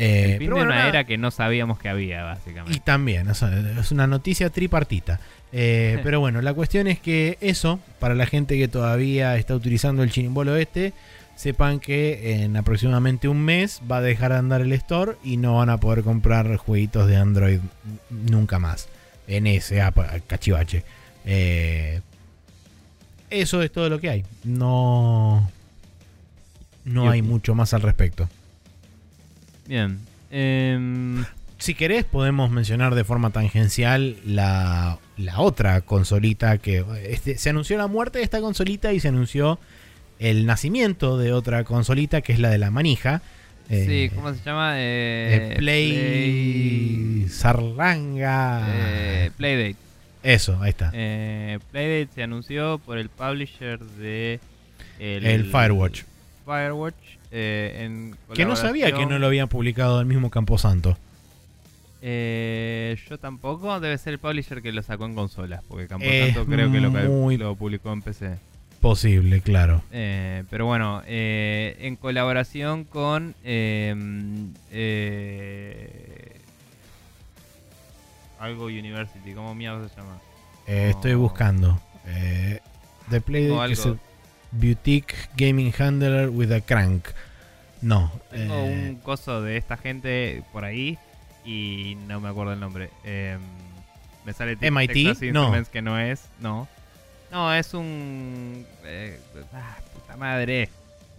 Eh, el fin pero de bueno, una nada. era que no sabíamos que había, básicamente. Y también, o sea, es una noticia tripartita. Eh, pero bueno, la cuestión es que eso, para la gente que todavía está utilizando el chirimbolo este, sepan que en aproximadamente un mes va a dejar de andar el store y no van a poder comprar jueguitos de Android nunca más. En ese ah, cachivache. Eh, eso es todo lo que hay. No, no hay mucho más al respecto. Bien. Em, Si querés, podemos mencionar de forma tangencial la, la otra consolita que. Este, se anunció la muerte de esta consolita y se anunció el nacimiento de otra consolita que es la de la manija. Eh, sí, ¿cómo se llama? eh, Eh, Play. Sarlanga. eh, Playdate. Eso, ahí está. Eh, Playdate se anunció por el publisher de el Firewatch. Firewatch eh, en Que no sabía que no lo habían publicado el mismo Camposanto. Eh, yo tampoco, debe ser el publisher que lo sacó en consolas, porque Es Camposanto creo que lo, muy- lo publicó en PC. Posible, claro. Eh, pero bueno, eh, en colaboración con algo University, ¿cómo mierda se llama? Estoy buscando. The Play que el Boutique Gaming Handler with a Crank. No. Tengo eh, un coso de esta gente por ahí y no me acuerdo el nombre. Eh, me sale MIT? Texas No. Que no es, no. No, es un... eh, ah, puta madre.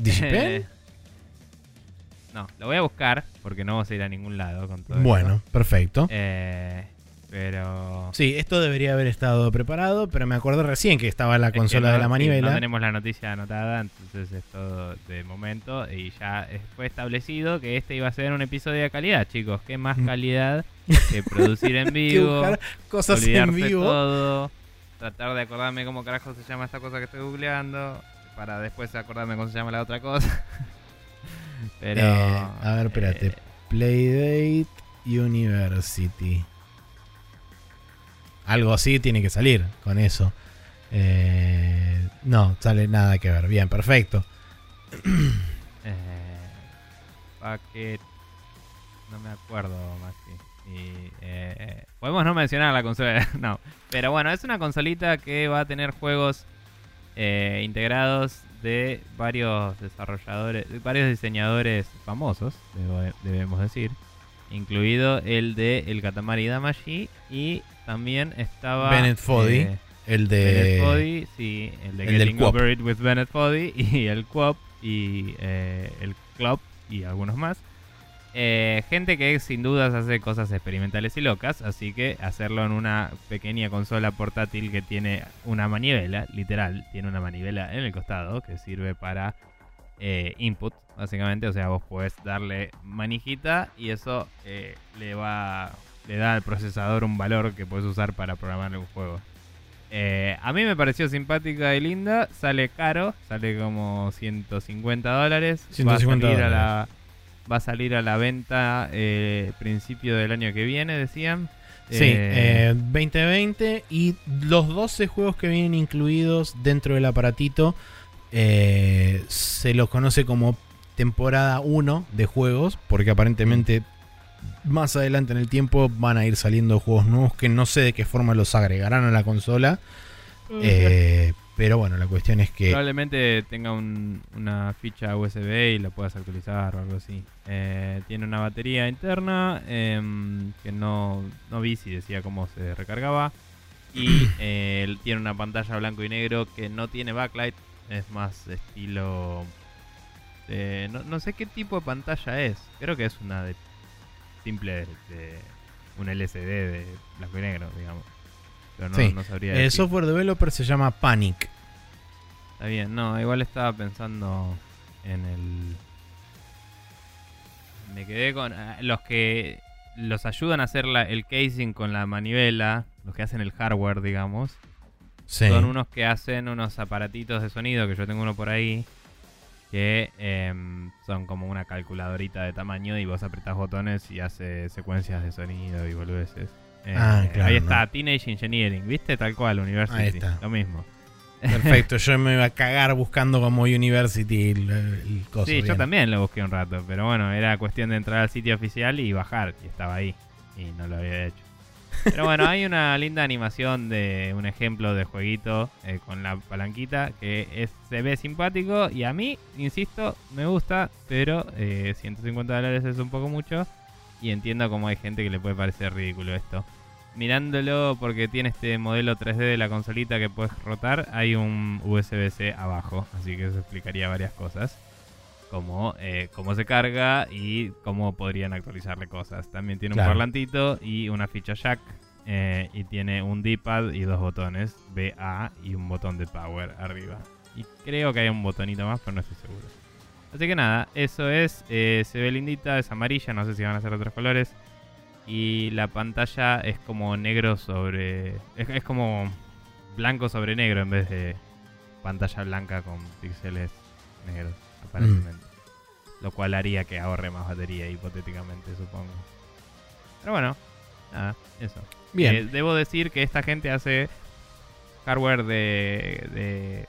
Eh, no, lo voy a buscar porque no vamos a ir a ningún lado con todo Bueno, esto. perfecto. Eh, pero... Sí, esto debería haber estado preparado, pero me acuerdo recién que estaba la consola no- de la manivela. no tenemos la noticia anotada, entonces es todo de momento. Y ya fue establecido que este iba a ser un episodio de calidad, chicos. ¿Qué más Mm. calidad que producir en vivo? cosas en vivo. todo, tratar de acordarme cómo carajo se llama esta cosa que estoy googleando, para después acordarme cómo se llama la otra cosa. Pero. Eh, a ver, espérate. eh, Playdate University. Algo así tiene que salir con eso. Eh, no, sale nada que ver. Bien, perfecto. eh. No me acuerdo, Maxi. Y, eh, podemos no mencionar la consola. no. Pero bueno, es una consolita que va a tener juegos eh, integrados de varios desarrolladores, de varios diseñadores famosos, debemos decir. Incluido el de El Katamari Damacy y también estaba Bennett Foddy, eh, el de. Bennett Foddy, sí, el de el del Getting Coop. Over It with Bennett Foddy y el Coop y eh, el Club y algunos más. Eh, gente que sin dudas hace cosas experimentales y locas, así que hacerlo en una pequeña consola portátil que tiene una manivela, literal, tiene una manivela en el costado que sirve para eh, input, básicamente. O sea, vos podés darle manijita y eso eh, le va le da al procesador un valor que puedes usar para programar un juego. Eh, a mí me pareció simpática y linda. Sale caro, sale como 150 dólares. 150 va a salir a la, dólares. va a salir a la venta principio del año que viene, decían. Sí, Eh, eh, 2020 y los 12 juegos que vienen incluidos dentro del aparatito eh, se los conoce como temporada 1 de juegos, porque aparentemente más adelante en el tiempo van a ir saliendo juegos nuevos que no sé de qué forma los agregarán a la consola. eh, pero bueno, la cuestión es que... Probablemente tenga un- una ficha USB y la puedas actualizar o algo así. Eh, tiene una batería interna em, que no, no vi si decía cómo se recargaba. Y eh, tiene una pantalla blanco y negro que no tiene backlight. Es más estilo... de- no, no sé qué tipo de pantalla es. Creo que es una de simple de, un LCD de blanco y negro, digamos. Pero no, Sí, no sabría El decir. software developer se llama Panic. Está bien, no, igual estaba pensando en el. Me quedé con. ah, Los que los ayudan a hacer la- el casing con la manivela, los que hacen el hardware, digamos, Sí. son unos que hacen unos aparatitos de sonido, que yo tengo uno por ahí, que em, son como una calculadorita de tamaño y vos apretás botones y hace secuencias de sonido y boludeces. Eh, Ah, claro, ahí ¿no? está, Teenage Engineering, ¿viste? Tal cual, University. Ahí está. Lo mismo. Perfecto, yo me iba a cagar buscando como University el, el coso. Sí, yo también lo busqué un rato, pero bueno, era cuestión de entrar al sitio oficial y bajar, y estaba ahí, y no lo había hecho. Pero bueno, hay una linda animación de un ejemplo de jueguito eh, con la palanquita que es, se ve simpático y a mí, insisto, me gusta, pero eh, 150 dólares es un poco mucho y entiendo cómo hay gente que le puede parecer ridículo esto. Mirándolo porque tiene este modelo 3D de la consolita que puedes rotar, hay un USB-C abajo, así que eso explicaría varias cosas como eh, cómo se carga y cómo podrían actualizarle cosas. También tiene Claro. un parlantito y una ficha jack. eh, y tiene un D-pad y dos botones, BA y un botón de power arriba. Y creo que hay un botonito más, pero no estoy seguro. Así que nada, eso es. eh, se ve lindita, es amarilla, no sé si van a ser otros colores. Y la pantalla es como negro sobre. Es, es como blanco sobre negro en vez de pantalla blanca con píxeles negros, aparentemente. Lo cual haría que ahorre más batería, hipotéticamente, supongo. Pero bueno, nada, eso. Bien. Eh, debo decir que esta gente hace hardware de. de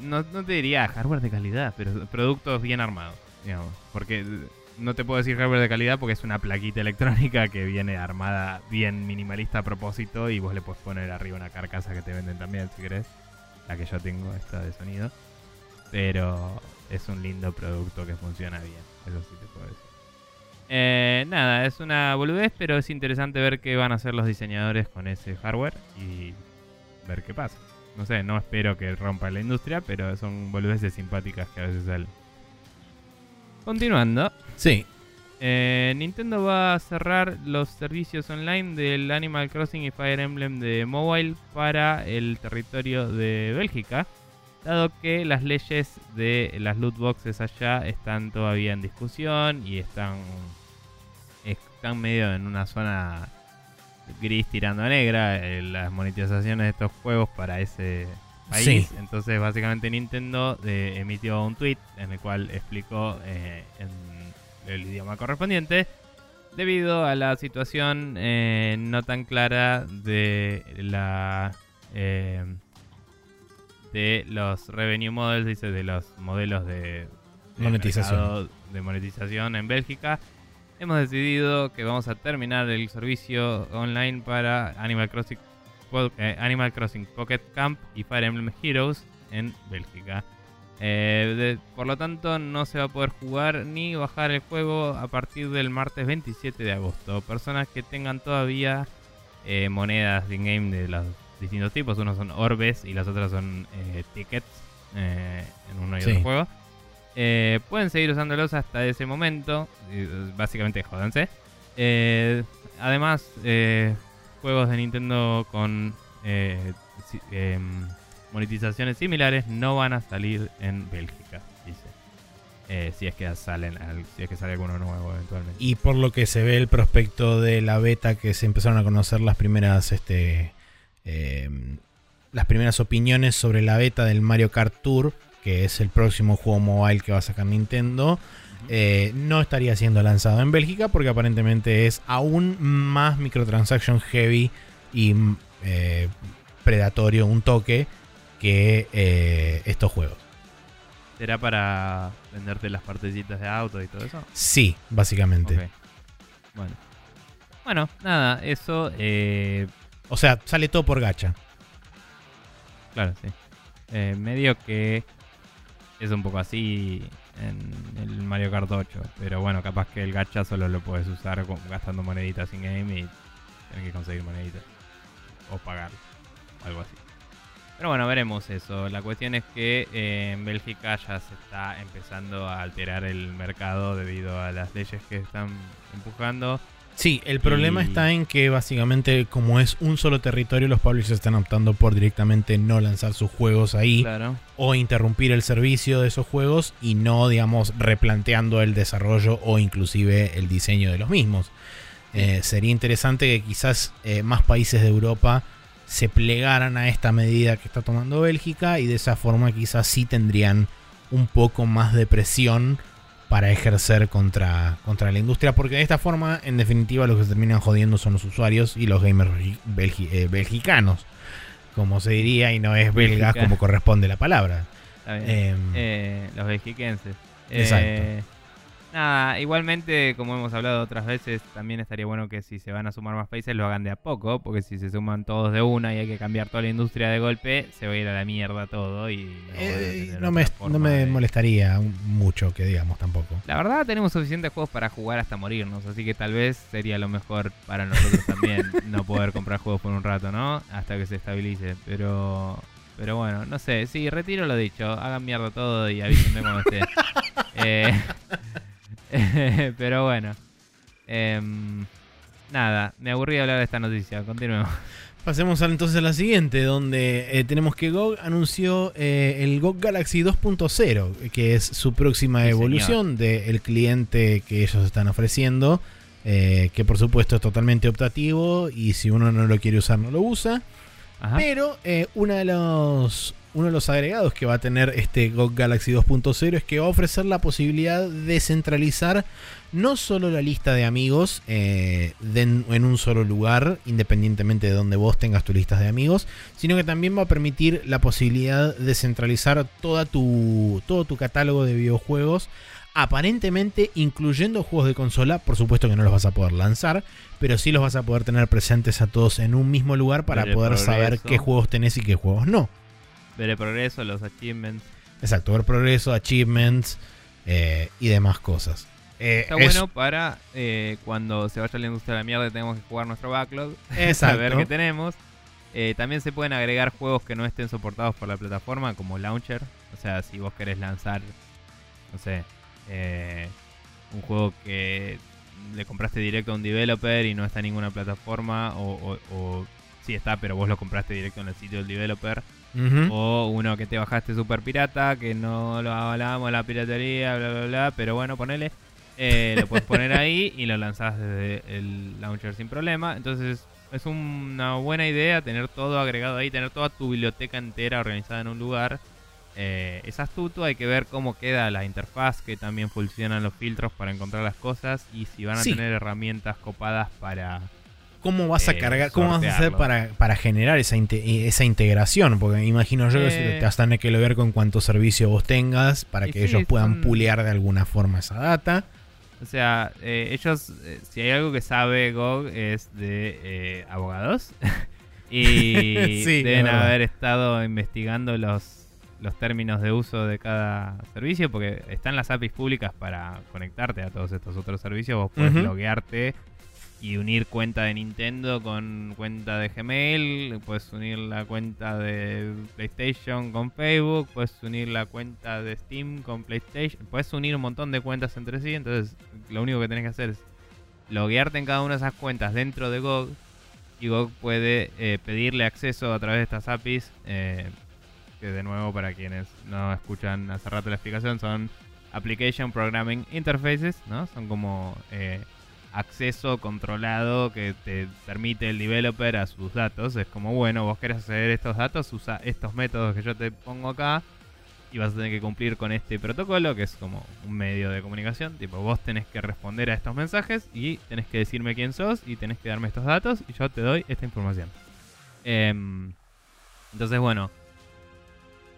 no, no te diría hardware de calidad, pero productos bien armados, digamos. Porque no te puedo decir hardware de calidad porque es una plaquita electrónica que viene armada bien minimalista a propósito y vos le puedes poner arriba una carcasa que te venden también si querés. La que yo tengo, esta de sonido. Pero es un lindo producto que funciona bien, eso sí te puedo decir. Eh, nada, es una boludez, pero es interesante ver qué van a hacer los diseñadores con ese hardware y ver qué pasa. No sé, no espero que rompa la industria, pero son boludeces simpáticas que a veces salen. Continuando, Sí, eh, Nintendo va a cerrar los servicios online del Animal Crossing y Fire Emblem de mobile para el territorio de Bélgica, dado que las leyes de las loot boxes allá están todavía en discusión y están, están medio en una zona gris tirando a negra eh, las monetizaciones de estos juegos para ese país. Sí. Entonces, básicamente, Nintendo eh, emitió un tweet en el cual explicó eh, en el idioma correspondiente debido a la situación no tan clara de la de los revenue models, dice, de los modelos de, de Monetización. mercado de monetización en Bélgica. Hemos decidido que vamos a terminar el servicio online para Animal Crossing, eh, Animal Crossing Pocket Camp y Fire Emblem Heroes en Bélgica. Eh, de- por lo tanto, no se va a poder jugar ni bajar el juego a partir del martes 27 de agosto. Personas que tengan todavía eh, monedas in-game de los distintos tipos, unos son orbes y las otras son eh, tickets eh, en uno y Sí. otro juego. Eh, pueden seguir usándolos hasta ese momento. eh, Básicamente, jódanse. Además, juegos de Nintendo con em, monetizaciones similares no van a salir en Bélgica, dice. Si es que salen, al- si es que sale alguno nuevo eventualmente. Y por lo que se ve el prospecto de la beta que se empezaron a conocer las primeras este eh, las primeras opiniones sobre la beta del Mario Kart Tour, que es el próximo juego mobile que va a sacar Nintendo, eh, no estaría siendo lanzado en Bélgica porque aparentemente es aún más microtransaction heavy y mm, eh, predatorio, un toque que eh, estos juegos. ¿Será para venderte las partecitas de auto y todo eso? Sí, básicamente. Bueno. Bueno, nada, eso. O sea, sale todo por gacha. claro, sí. Eh, medio que es un poco así en el Mario Kart 8. Pero bueno, capaz que el gacha solo lo puedes usar gastando moneditas in game y tener que conseguir moneditas. O pagar. Algo así. Pero bueno, veremos eso. La cuestión es que eh, en Bélgica ya se está empezando a alterar el mercado debido a las leyes que están empujando. Sí, el problema Y- está en que básicamente como es un solo territorio, los publishers están optando por directamente no lanzar sus juegos ahí Claro. o interrumpir el servicio de esos juegos y no, digamos, replanteando el desarrollo o inclusive el diseño de los mismos. Eh, sería interesante que quizás eh, más países de Europa se plegaran a esta medida que está tomando Bélgica y de esa forma quizás sí tendrían un poco más de presión para ejercer contra, contra la industria, porque de esta forma, en definitiva, los que se terminan jodiendo son los usuarios y los gamers belgi- eh, belgicanos, como se diría, y no es belgas como corresponde la palabra. Em, Eh, los belgiquenses. Exacto. Nada, igualmente, como hemos hablado otras veces, también estaría bueno que si se van a sumar más países lo hagan de a poco, porque si se suman todos de una y hay que cambiar toda la industria de golpe, se va a ir a la mierda todo y no, eh, no, me, no me de- molestaría mucho que digamos tampoco. La verdad tenemos suficientes juegos para jugar hasta morirnos, así que tal vez sería lo mejor para nosotros también no poder comprar juegos por un rato, ¿no? Hasta que se estabilice, pero pero bueno, no sé, sí, retiro lo dicho, hagan mierda todo y avísenme cuando esté. Eh, pero bueno. Em, nada, me aburrí de hablar de esta noticia, continuemos. Pasemos entonces a la siguiente, donde eh, tenemos que GOG anunció eh, el GOG Galaxy 2.0, que es su próxima Sí, evolución del cliente que ellos están ofreciendo, eh, que por supuesto es totalmente optativo y si uno no lo quiere usar no lo usa. Ajá. Pero uno, de los, uno de los agregados que va a tener este GOG Galaxy 2.0 es que va a ofrecer la posibilidad de centralizar no solo la lista de amigos eh, de en, en un solo lugar, independientemente de donde vos tengas tu lista de amigos, sino que también va a permitir la posibilidad de centralizar toda tu, todo tu catálogo de videojuegos aparentemente incluyendo juegos de consola, por supuesto que no los vas a poder lanzar, pero sí los vas a poder tener presentes a todos en un mismo lugar para poder saber qué juegos tenés y qué juegos no. Ver el progreso, los achievements. Exacto, ver progreso, achievements eh, y demás cosas. Eh, Está es- bueno para eh, cuando se vaya la industria de la mierda y tenemos que jugar nuestro backlog. Exacto. saber qué tenemos. Eh, también se pueden agregar juegos que no estén soportados por la plataforma, como Launcher. O sea, si vos querés lanzar, no sé, un juego que le compraste directo a un developer y no está en ninguna plataforma, o, o, o sí está, pero vos lo compraste directo en el sitio del developer. O uno que te bajaste super pirata, que no lo avalamos la piratería, bla, bla, bla. Pero bueno, ponele. eh, lo puedes poner ahí y lo lanzás desde el launcher sin problema. Entonces es una buena idea tener todo agregado ahí, tener toda tu biblioteca entera organizada en un lugar. Eh, es astuto, hay que ver cómo queda la interfaz, que también funcionan los filtros para encontrar las cosas y si van a Sí. tener herramientas copadas para... ¿Cómo vas a eh, cargar? ¿Cómo vas a hacer para, para generar esa, inte- esa integración? Porque imagino yo que Eh. te vas a tener que ver con cuánto servicio vos tengas para que sí, ellos puedan son- pulear de alguna forma esa data. O sea, eh, ellos, eh, si hay algo que sabe GOG es de eh, abogados. y Sí, deben verdad. haber estado investigando los, los términos de uso de cada servicio, porque están las APIs públicas para conectarte a todos estos otros servicios. Vos puedes Ujú. loguearte y unir cuenta de Nintendo con cuenta de Gmail, puedes unir la cuenta de PlayStation con Facebook, puedes unir la cuenta de Steam con PlayStation, puedes unir un montón de cuentas entre sí, entonces lo único que tenés que hacer es loguearte en cada una de esas cuentas dentro de GOG y GOG puede eh, pedirle acceso a través de estas APIs, eh, que de nuevo para quienes no escuchan hace rato la explicación son Application Programming Interfaces, ¿no? Son como eh, acceso controlado que te permite el developer a sus datos. Es como, bueno, vos querés acceder a estos datos, usa estos métodos que yo te pongo acá y vas a tener que cumplir con este protocolo, que es como un medio de comunicación. Tipo, vos tenés que responder a estos mensajes y tenés que decirme quién sos y tenés que darme estos datos y yo te doy esta información. Em, entonces, bueno,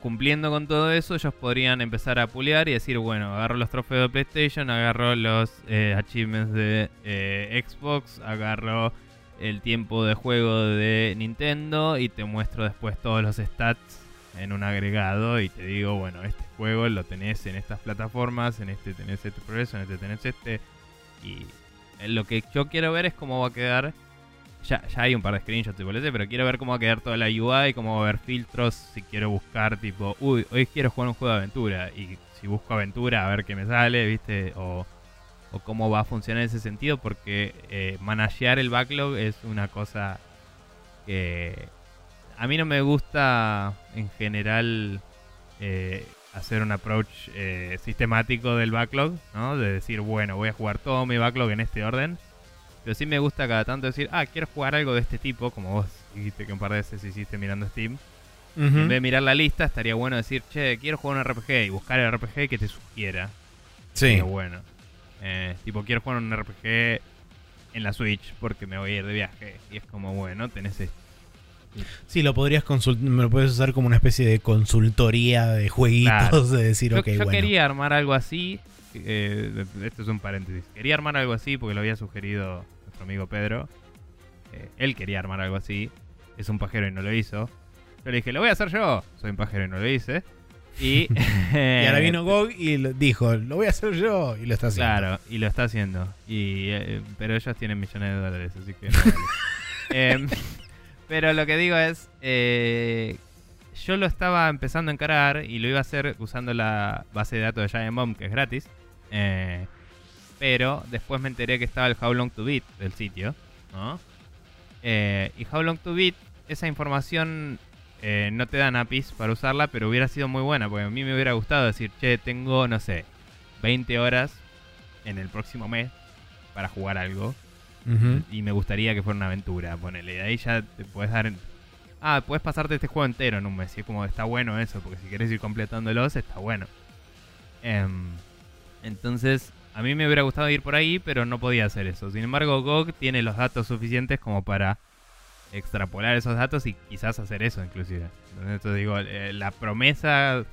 cumpliendo con todo eso, ellos podrían empezar a pulear y decir, bueno, agarro los trofeos de PlayStation, agarro los eh, achievements de eh, Xbox, agarro el tiempo de juego de Nintendo y te muestro después todos los stats en un agregado y te digo, bueno, este juego lo tenés en estas plataformas, en este tenés este progreso, en este tenés este. Y lo que yo quiero ver es cómo va a quedar. Ya, ya hay un par de screenshots y boludeces, pero quiero ver cómo va a quedar toda la UI, cómo va a haber filtros, si quiero buscar tipo, uy, hoy quiero jugar un juego de aventura y si busco aventura a ver qué me sale, ¿viste? O, o cómo va a funcionar en ese sentido, porque eh, managear el backlog es una cosa que a mí no me gusta en general eh, hacer un approach eh, sistemático del backlog, ¿no? De decir, bueno, voy a jugar todo mi backlog en este orden. Pero sí me gusta cada tanto decir, ah, quiero jugar algo de este tipo, como vos dijiste que un par de veces hiciste mirando Steam. En vez de mirar la lista, estaría bueno decir, che, quiero jugar un RPG y buscar el RPG que te sugiera. Sí. Pero bueno. Eh, tipo, quiero jugar un RPG en la Switch porque me voy a ir de viaje. Y es como, bueno, tenés esto. Sí, lo podrías me lo puedes usar como una especie de consultoría de jueguitos, Claro. de decir, Yo, ok, yo bueno. quería armar algo así. eh, esto es un paréntesis. Quería armar algo así porque lo había sugerido nuestro amigo Pedro. Eh, él quería armar algo así. Es un pajero y no lo hizo. Yo le dije, lo voy a hacer yo. Soy un pajero y no lo hice. Y, Y ahora vino GOG y dijo, lo voy a hacer yo, y lo está haciendo. Claro, y lo está haciendo. Y, eh, pero ellos tienen millones de dólares, así que no vale. Em, pero lo que digo es, eh, yo lo estaba empezando a encarar y lo iba a hacer usando la base de datos de Giant Bomb, que es gratis. Eh, pero después me enteré que estaba el How Long to Beat del sitio, ¿no? Eh, y How Long to Beat, esa información eh, no te dan APIs para usarla, pero hubiera sido muy buena, porque a mí me hubiera gustado decir, che, tengo, no sé, 20 horas en el próximo mes para jugar algo y me gustaría que fuera una aventura, ponele. De ahí ya te puedes dar. Ah, puedes pasarte este juego entero en un mes. Y es como, está bueno eso, porque si querés ir completándolos, está bueno. Em, entonces, a mí me hubiera gustado ir por ahí, pero no podía hacer eso. Sin embargo, GOG tiene los datos suficientes como para extrapolar esos datos y quizás hacer eso, inclusive. Entonces, digo, eh, la promesa.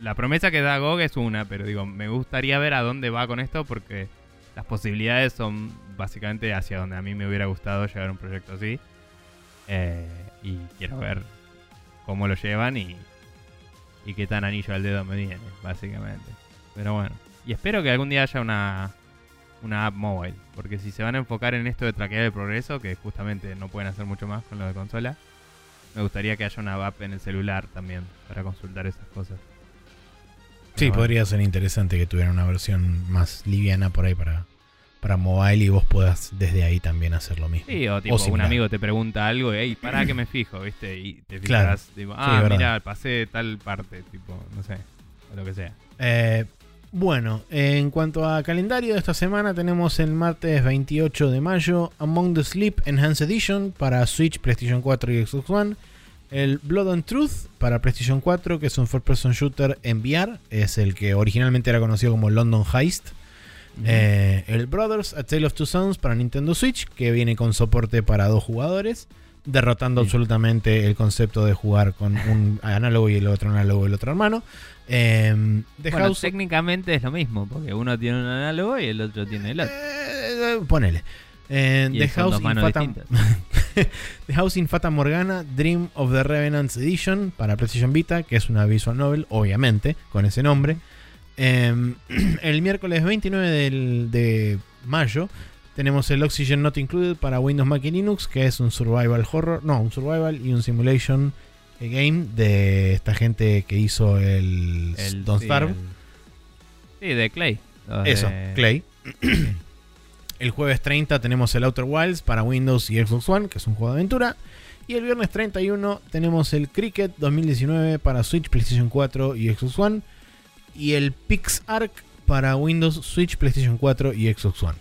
La promesa que da GOG es una, pero digo, me gustaría ver a dónde va con esto porque las posibilidades son básicamente hacia donde a mí me hubiera gustado llegar a un proyecto así. Eh, y quiero ver cómo lo llevan y, y qué tan anillo al dedo me viene, básicamente. Pero bueno, y espero que algún día haya una, una app mobile, porque si se van a enfocar en esto de traquear el progreso, que justamente no pueden hacer mucho más con lo de consola, me gustaría que haya una app en el celular también para consultar esas cosas. Sí, bueno. podría ser interesante que tuviera una versión más liviana por ahí para, para mobile y vos puedas desde ahí también hacer lo mismo. Sí, o tipo, un similar. amigo te pregunta algo y, hey, pará que me fijo, ¿viste? Y te fijas, Claro. tipo, ah, mira, pasé tal parte, tipo, no sé, o lo que sea. Eh, bueno, en cuanto a calendario de esta semana, tenemos el martes 28 de mayo Among the Sleep Enhanced Edition para Switch, PlayStation 4 y Xbox One. El Blood and Truth para PlayStation 4, que es un first person shooter en VR, es el que originalmente era conocido como London Heist. Eh, el Brothers, A Tale of Two Sons para Nintendo Switch, que viene con soporte para dos jugadores, derrotando Sí. absolutamente el concepto de jugar con un análogo y el otro análogo y el otro hermano. Eh, The bueno, House técnicamente es lo mismo, porque uno tiene un análogo y el otro tiene el otro. Eh, ponele. Eh, The, House dos in manos Fata, distintas. The House in Fata Morgana, Dream of the Revenants Edition para PlayStation Vita, que es una visual novel, obviamente, con ese nombre. Eh, el miércoles 29 del- de mayo tenemos el Oxygen Not Included para Windows, Mac y Linux, que es un survival horror, no, un survival y un simulation eh, game de esta gente que hizo el, El- Don't sí, Starve. el- Sí, de Clay. Los Eso, de- Clay. el jueves 30 tenemos el Outer Wilds para Windows y Xbox One, que es un juego de aventura. Y el viernes 31 tenemos el Cricket 2019 para Switch, PlayStation 4 y Xbox One. Y el PixArk para Windows, Switch, PlayStation 4 y Xbox One.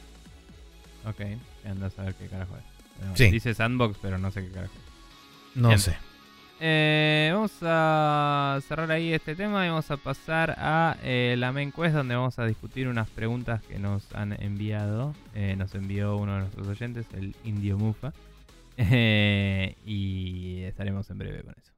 Ok, que anda a saber qué carajo es. Pero Sí. Dice Sandbox, pero no sé qué carajo es. No Bien. sé. Eh, vamos a cerrar ahí este tema y vamos a pasar a eh, la main quest donde vamos a discutir unas preguntas que nos han enviado. Eh, nos envió uno de nuestros oyentes, el Indio Mufa. Y estaremos en breve con eso.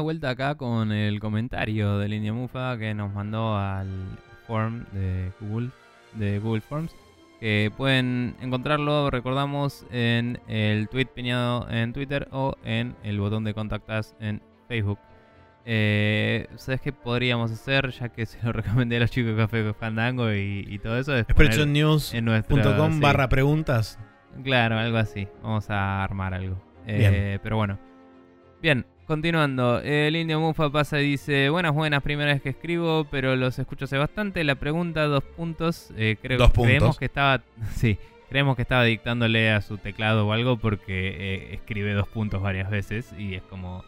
De vuelta acá con el comentario del India Mufa que nos mandó al form de Google, de Google Forms. Que pueden encontrarlo, recordamos, en el tweet piñado en Twitter o en el botón de contactas en Facebook. Eh, ¿Sabes qué podríamos hacer? Ya que se lo recomendé a los chicos de Café Fandango y, y todo eso. Es nuestra, sí. barra preguntas. Claro, algo así. Vamos a armar algo. Eh, pero bueno. Bien, continuando. El indio Mufa pasa y dice: Buenas, buenas, primera vez que escribo, pero los escucho hace bastante. La pregunta, dos puntos. eh, creo, Dos Creemos que estaba. Sí, creemos que estaba dictándole a su teclado o algo porque eh, escribe dos puntos varias veces y es como.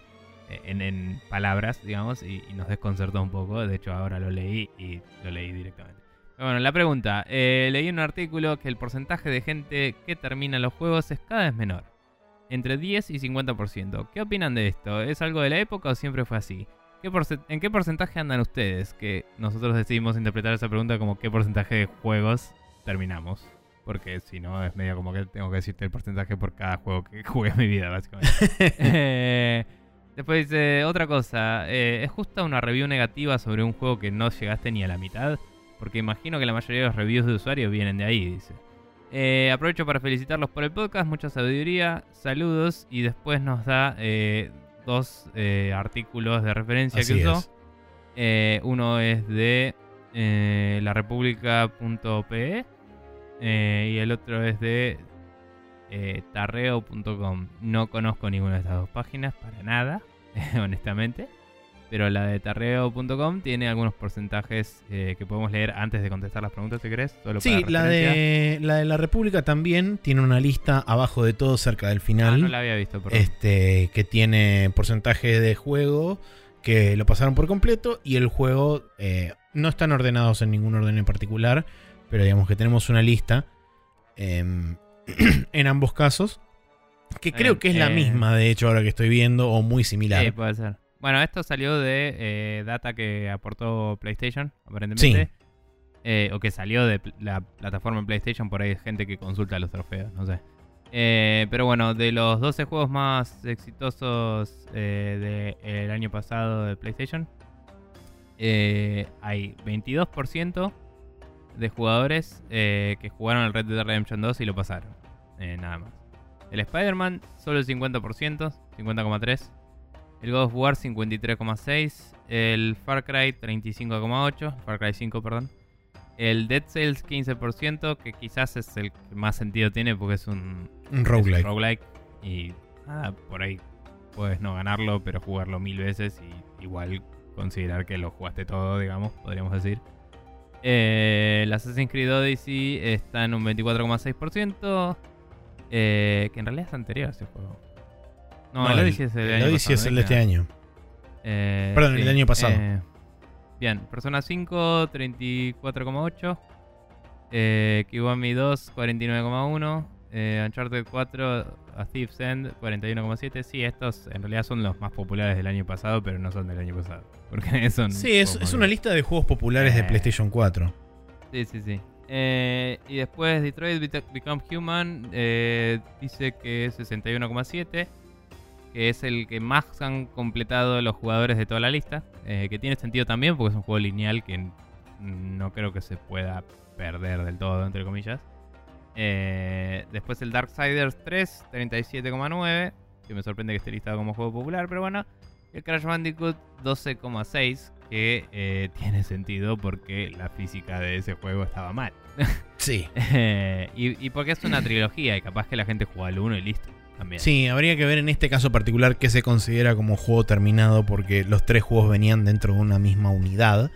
eh, En, en palabras, digamos, y, y nos desconcertó un poco. De hecho, ahora lo leí y lo leí directamente. Pero Bueno, la pregunta. eh, leí en un artículo que el porcentaje de gente que termina los juegos es cada vez menor. Entre 10 y 50%. ¿Qué opinan de esto? ¿Es algo de la época o siempre fue así? ¿Qué porce- ¿En qué porcentaje andan ustedes? Que nosotros decidimos interpretar esa pregunta como qué porcentaje de juegos terminamos. Porque si no es medio como que tengo que decirte el porcentaje por cada juego que jugué en mi vida, básicamente. Eh, después dice otra cosa. eh, ¿Es justa una review negativa sobre un juego que no llegaste ni a la mitad? Porque imagino que la mayoría de los reviews de usuarios vienen de ahí, dice. Eh, aprovecho para felicitarlos por el podcast, mucha sabiduría, saludos y después nos da eh, dos eh, artículos de referencia Así que usó. Eh, uno es de eh, la república.pe eh, y el otro es de tarreo.com. No conozco ninguna de estas dos páginas para nada, honestamente. Pero la de tarreo.com tiene algunos porcentajes eh, que podemos leer antes de contestar las preguntas, si querés. Solo Sí, la de, la de la República también tiene una lista abajo de todo cerca del Ah, final. no la había visto, perdón. este, que tiene porcentaje de juego que lo pasaron por completo y el juego eh, no están ordenados en ningún orden en particular, pero digamos que tenemos una lista em, en ambos casos que creo que es la eh, misma, de hecho, ahora que estoy viendo, o muy similar. Sí, puede ser. Bueno, esto salió de eh, data que aportó PlayStation, aparentemente. Sí. Eh, o que salió de la plataforma en PlayStation, por ahí hay gente que consulta los trofeos, no sé. Eh, pero bueno, de los 12 juegos más exitosos eh, del año pasado de PlayStation, hay 22% de jugadores que jugaron el Red Dead Redemption 2 y lo pasaron. Eh, nada más. El Spider-Man, solo el 50%, 50,3%. El God of War 53,6. El Far Cry 35,8. Far Cry 5, perdón. El Dead Cells 15%, que quizás es el que más sentido tiene porque es un Un roguelike. Y ah, por ahí puedes no ganarlo, pero jugarlo mil veces y igual considerar que lo jugaste todo, digamos, podríamos decir. Eh, el Assassin's Creed Odyssey está en un 24,6%. eh, que en realidad es anterior a ese juego. No, No, el el- Odyssey es el, el año Odyssey pasado, es el de este año. Eh, Perdón, el del año pasado. eh, Bien, Persona 5, 34,8. Eh, Kiwami 2, 49,1. Eh, Uncharted 4, A Thief's End, 41,7. Sí, estos en realidad son los más populares del año pasado, pero no son del año pasado. Porque son. Sí, es, es una lista de juegos populares de Eh. PlayStation 4. Sí, sí, sí. Eh, y después Detroit Become Human eh, dice que es 61,7. Que es el que más han completado los jugadores de toda la lista. eh, que tiene sentido también porque es un juego lineal que no creo que se pueda perder del todo, entre comillas. Eh, después el Darksiders 3, 37,9. Que me sorprende que esté listado como juego popular, pero bueno. El Crash Bandicoot 12,6. Que eh, tiene sentido porque la física de ese juego estaba mal. Sí. Y, y porque es una trilogía y capaz que la gente juega al 1 y listo. También. Sí, habría que ver en este caso particular qué se considera como juego terminado, porque los tres juegos venían dentro de una misma unidad.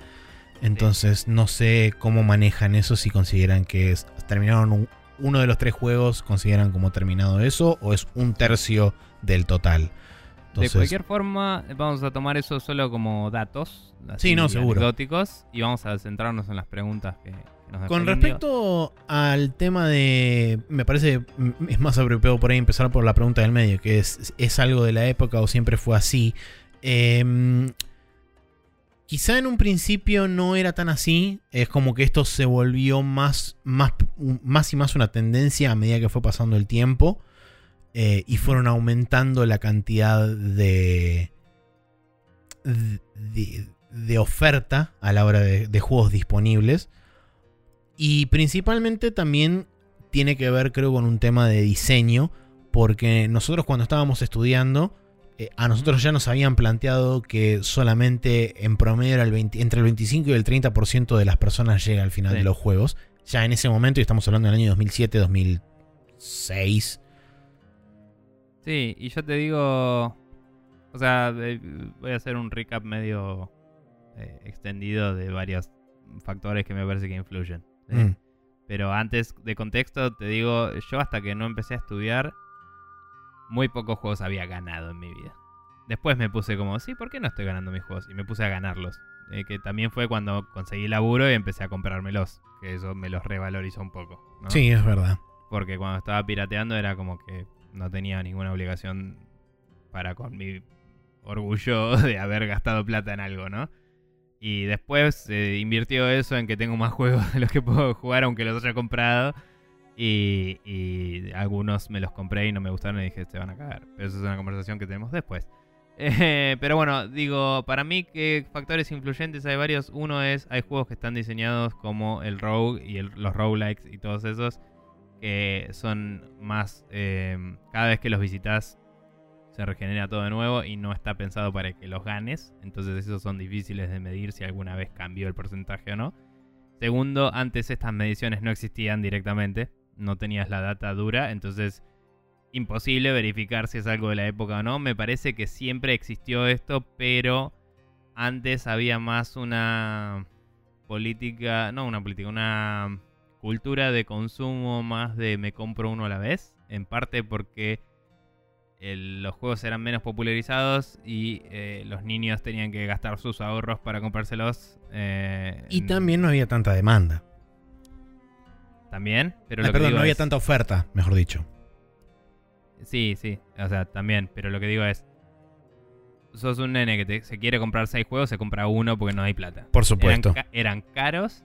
Entonces no sé cómo manejan eso, si consideran que es- terminaron un- uno de los tres juegos, consideran como terminado eso, o es un tercio del total. de cualquier forma, vamos a tomar eso solo como datos. Sí, no, seguro. anecdóticos, y vamos a centrarnos en las preguntas que nos Con respecto al tema de. Me parece es más apropiado por ahí empezar por la pregunta del medio, que es: ¿es algo de la época o siempre fue así? Em, quizá en un principio no era tan así. Es como que esto se volvió más, más, más y más una tendencia a medida que fue pasando el tiempo. eh, y fueron aumentando la cantidad de. de, de oferta a la hora de- de juegos disponibles. Y principalmente también tiene que ver, creo, con un tema de diseño. Porque nosotros cuando estábamos estudiando, eh, a nosotros ya nos habían planteado que solamente en promedio era el 20 entre el 25 y el 30% de las personas llega al final Sí. de los juegos. Ya en ese momento, y estamos hablando del año 2007, 2006. Sí, y yo te digo. O sea, voy a hacer un recap medio eh, extendido de varios factores que me parece que influyen. Mm. Pero antes de contexto, te digo, yo hasta que no empecé a estudiar, muy pocos juegos había ganado en mi vida. Después me puse como, sí, ¿por qué no estoy ganando mis juegos? Y me puse a ganarlos. Eh, que también fue cuando conseguí laburo y empecé a comprármelos. Que eso me los revalorizó un poco. ¿no? Sí, es verdad. Porque cuando estaba pirateando era como que no tenía ninguna obligación para con mi orgullo de haber gastado plata en algo, ¿no? Y después se invirtió eso en que tengo más juegos de los que puedo jugar aunque los haya comprado. Y, y algunos me los compré y no me gustaron y dije, se van a cagar. Pero eso es una conversación que tenemos después. Eh, pero bueno, digo, para mí que factores influyentes hay varios. Uno es, hay juegos que están diseñados como el Rogue y el- los roguelikes y todos esos que son más... eh, cada vez que los visitas se regenera todo de nuevo y no está pensado para que los ganes. Entonces esos son difíciles de medir si alguna vez cambió el porcentaje o no. Segundo, antes estas mediciones no existían directamente. No tenías la data dura, entonces imposible verificar si es algo de la época o no. Me parece que siempre existió esto, pero antes había más una política, no una política, una cultura de consumo más de me compro uno a la vez. En parte porque el- los juegos eran menos popularizados y eh, los niños tenían que gastar sus ahorros para comprárselos. eh, Y en- también no había tanta demanda. También, pero lo que perdón, digo no había es- tanta oferta, mejor dicho. Sí, sí, o sea, también, pero lo que digo es, sos un nene que te- se quiere comprar seis juegos, se compra uno porque no hay plata. Por supuesto. Eran caros,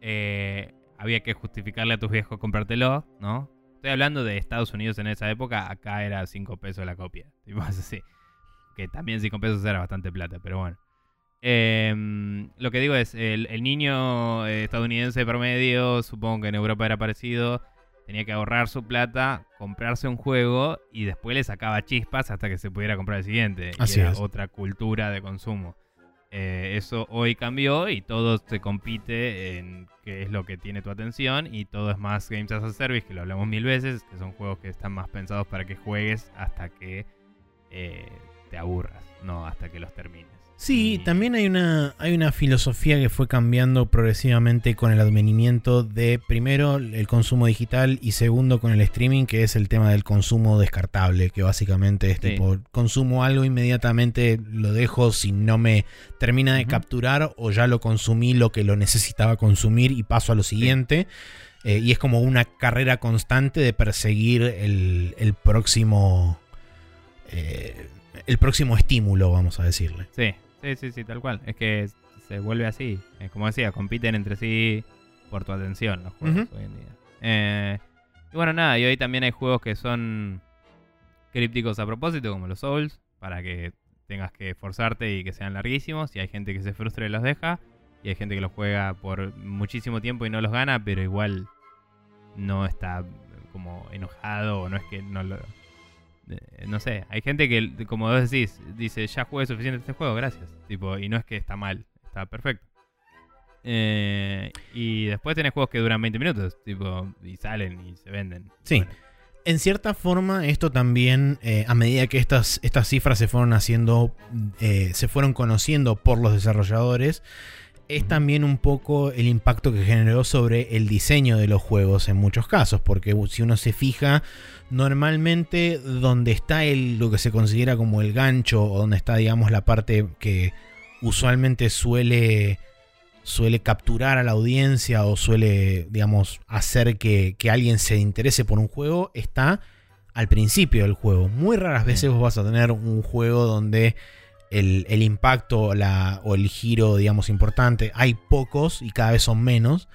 eh, había que justificarle a tus viejos comprártelo, ¿no? Estoy hablando de Estados Unidos en esa época, acá era 5 pesos la copia, tipo así. Que también 5 pesos era bastante plata, pero bueno. Em, lo que digo es, el, el niño eh, estadounidense promedio, supongo que en Europa era parecido, tenía que ahorrar su plata, comprarse un juego y después le sacaba chispas hasta que se pudiera comprar el siguiente. Y Así era es. otra cultura de consumo. Eh, eso hoy cambió y todo se compite en qué es lo que tiene tu atención y todo es más Games as a Service, que lo hablamos mil veces, que son juegos que están más pensados para que juegues hasta que eh, te aburras, no hasta que los termines. Sí, también hay una, hay una filosofía que fue cambiando progresivamente con el advenimiento de, primero, el consumo digital y segundo, con el streaming, que es el tema del consumo descartable, que básicamente es Sí. tipo, consumo algo inmediatamente, lo dejo si no me termina de capturar o ya lo consumí lo que lo necesitaba consumir y paso a lo siguiente. Eh, y es como una carrera constante de perseguir el, el próximo... eh, el próximo estímulo, vamos a decirle. Sí, sí, sí, sí, tal cual. Es que se vuelve así. Eh, como decía, compiten entre sí por tu atención los juegos hoy en día. Eh, y bueno, nada, y hoy también hay juegos que son crípticos a propósito, como los Souls, para que tengas que esforzarte y que sean larguísimos. Y hay gente que se frustra y los deja. Y hay gente que los juega por muchísimo tiempo y no los gana, pero igual no está como enojado o no es que no lo... eh, No sé, hay gente que, como vos decís, dice, ya jugué suficiente este juego, gracias. Tipo, y no es que está mal, está perfecto. Eh, y después tenés juegos que duran 20 minutos, tipo, y salen y se venden. Sí. Bueno, En cierta forma, esto también, eh, a medida que estas, estas cifras se fueron haciendo, eh, se fueron conociendo por los desarrolladores, es también un poco el impacto que generó sobre el diseño de los juegos en muchos casos, porque si uno se fija, normalmente donde está el, lo que se considera como el gancho, o donde está, digamos, la parte que usualmente suele suele capturar a la audiencia o suele, digamos, hacer que, que alguien se interese por un juego, está al principio del juego. Muy raras veces vos vas a tener un juego donde el, el impacto la, o el giro, digamos, importante, hay pocos y cada vez son menos,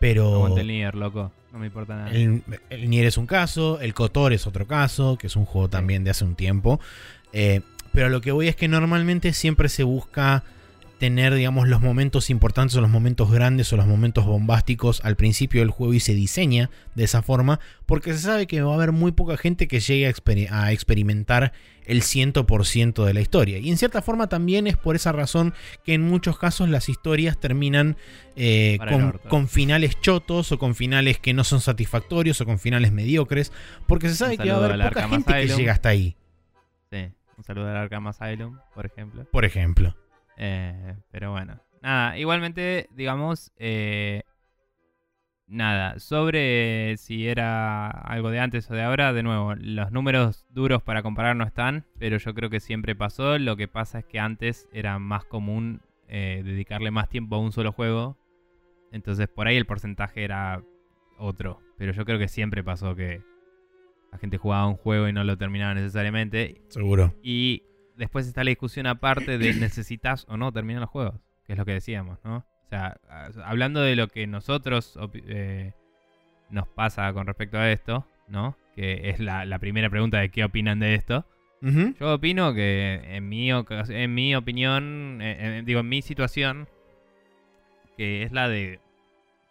pero... Aguante el Nier, loco. No me importa nada. El, el Nier es un caso, el Kotor es otro caso, que es un juego también de hace un tiempo. Eh, pero lo que voy es que normalmente siempre se busca tener, digamos, los momentos importantes o los momentos grandes o los momentos bombásticos al principio del juego y se diseña de esa forma porque se sabe que va a haber muy poca gente que llegue a, exper- a experimentar el 100% de la historia. Y en cierta forma también es por esa razón que en muchos casos las historias terminan eh, con, con finales chotos o con finales que no son satisfactorios o con finales mediocres porque se sabe que va a haber poca Arkham gente que llega hasta ahí, Sí. Un saludo al Arkham Asylum, por ejemplo. por ejemplo. Eh, pero bueno. Nada, igualmente, digamos, eh, nada, sobre si era algo de antes o de ahora, de nuevo, los números duros para comparar no están, pero yo creo que siempre pasó. Lo que pasa es que antes era más común eh, dedicarle más tiempo a un solo juego. Entonces por ahí el porcentaje era otro. Pero yo creo que siempre pasó que la gente jugaba un juego y no lo terminaba necesariamente. Seguro. Y después está la discusión aparte de necesitas o no terminar los juegos, que es lo que decíamos, ¿no? O sea, hablando de lo que nosotros eh, nos pasa con respecto a esto, ¿no? Que es la, la primera pregunta de qué opinan de esto. Yo opino que en mi, en mi opinión, eh, eh, digo, en mi situación, que es la de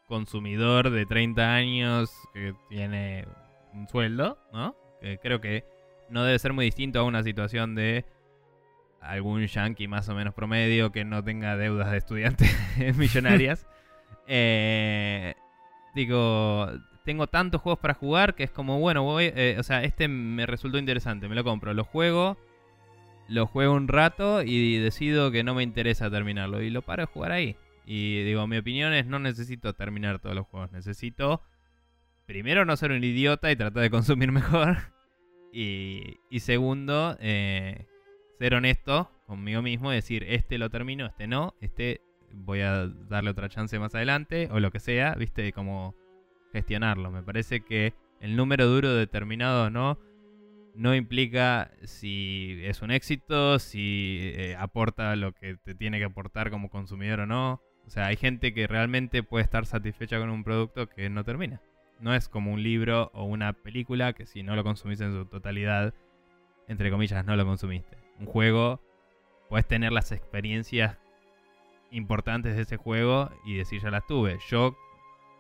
consumidor de 30 años que tiene un sueldo, ¿no? Que creo que no debe ser muy distinto a una situación de algún yankee más o menos promedio que no tenga deudas de estudiantes millonarias. Eh, digo, tengo tantos juegos para jugar que es como, bueno, voy, eh, o sea, este me resultó interesante, me lo compro, lo juego, lo juego un rato y decido que no me interesa terminarlo y lo paro de jugar ahí. Y digo, mi opinión es no necesito terminar todos los juegos, necesito primero no ser un idiota y tratar de consumir mejor. Y, y segundo, eh, ser honesto conmigo mismo y decir, este lo termino, este no, este voy a darle otra chance más adelante o lo que sea, viste, como gestionarlo. Me parece que el número duro determinado o no no implica si es un éxito, si eh, aporta lo que te tiene que aportar como consumidor o no. O sea, hay gente que realmente puede estar satisfecha con un producto que no termina. No es como un libro o una película que si no lo consumís en su totalidad, entre comillas, no lo consumiste. Un juego, puedes tener las experiencias importantes de ese juego y decir ya las tuve. Yo,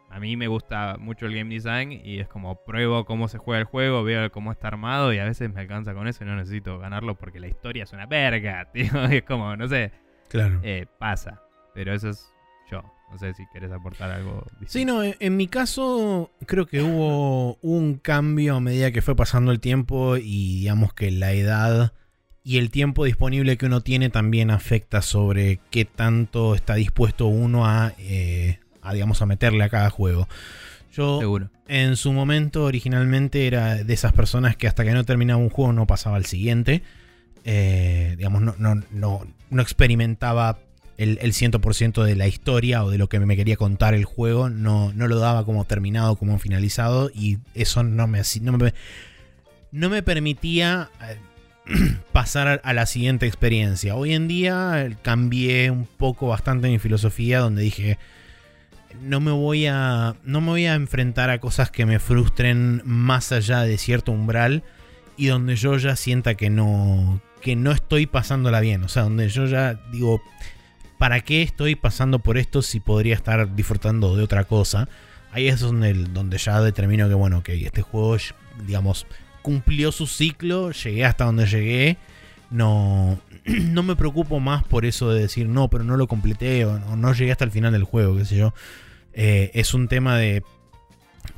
a mí me gusta mucho el game design y es como pruebo cómo se juega el juego, veo cómo está armado y a veces me alcanza con eso y no necesito ganarlo porque la historia es una verga, tío. Es como, no sé, Claro. eh, pasa. Pero eso es yo. No sé si querés aportar algo distinto. Sí, no, en, en mi caso creo que hubo un cambio a medida que fue pasando el tiempo y digamos que la edad y el tiempo disponible que uno tiene también afecta sobre qué tanto está dispuesto uno a, eh, a digamos, a meterle a cada juego. Yo Seguro. en su momento originalmente era de esas personas que hasta que no terminaba un juego no pasaba al siguiente. Eh, digamos, no, no, no, no experimentaba el, el 100% de la historia o de lo que me quería contar el juego. No, no lo daba como terminado, como finalizado. Y eso no me, no me, no me permitía eh, pasar a, la siguiente experiencia. Hoy en día eh, cambié un poco bastante mi filosofía donde dije no me voy a no me voy a enfrentar a cosas que me frustren más allá de cierto umbral y donde yo ya sienta que no que no estoy pasándola bien, o sea, donde yo ya digo ¿para qué estoy pasando por esto si podría estar disfrutando de otra cosa? Ahí es donde, donde ya determino que bueno, que este juego digamos cumplió su ciclo, llegué hasta donde llegué, no, no me preocupo más por eso de decir no, pero no lo completé o no, no llegué hasta el final del juego, qué sé yo. Eh, es un tema de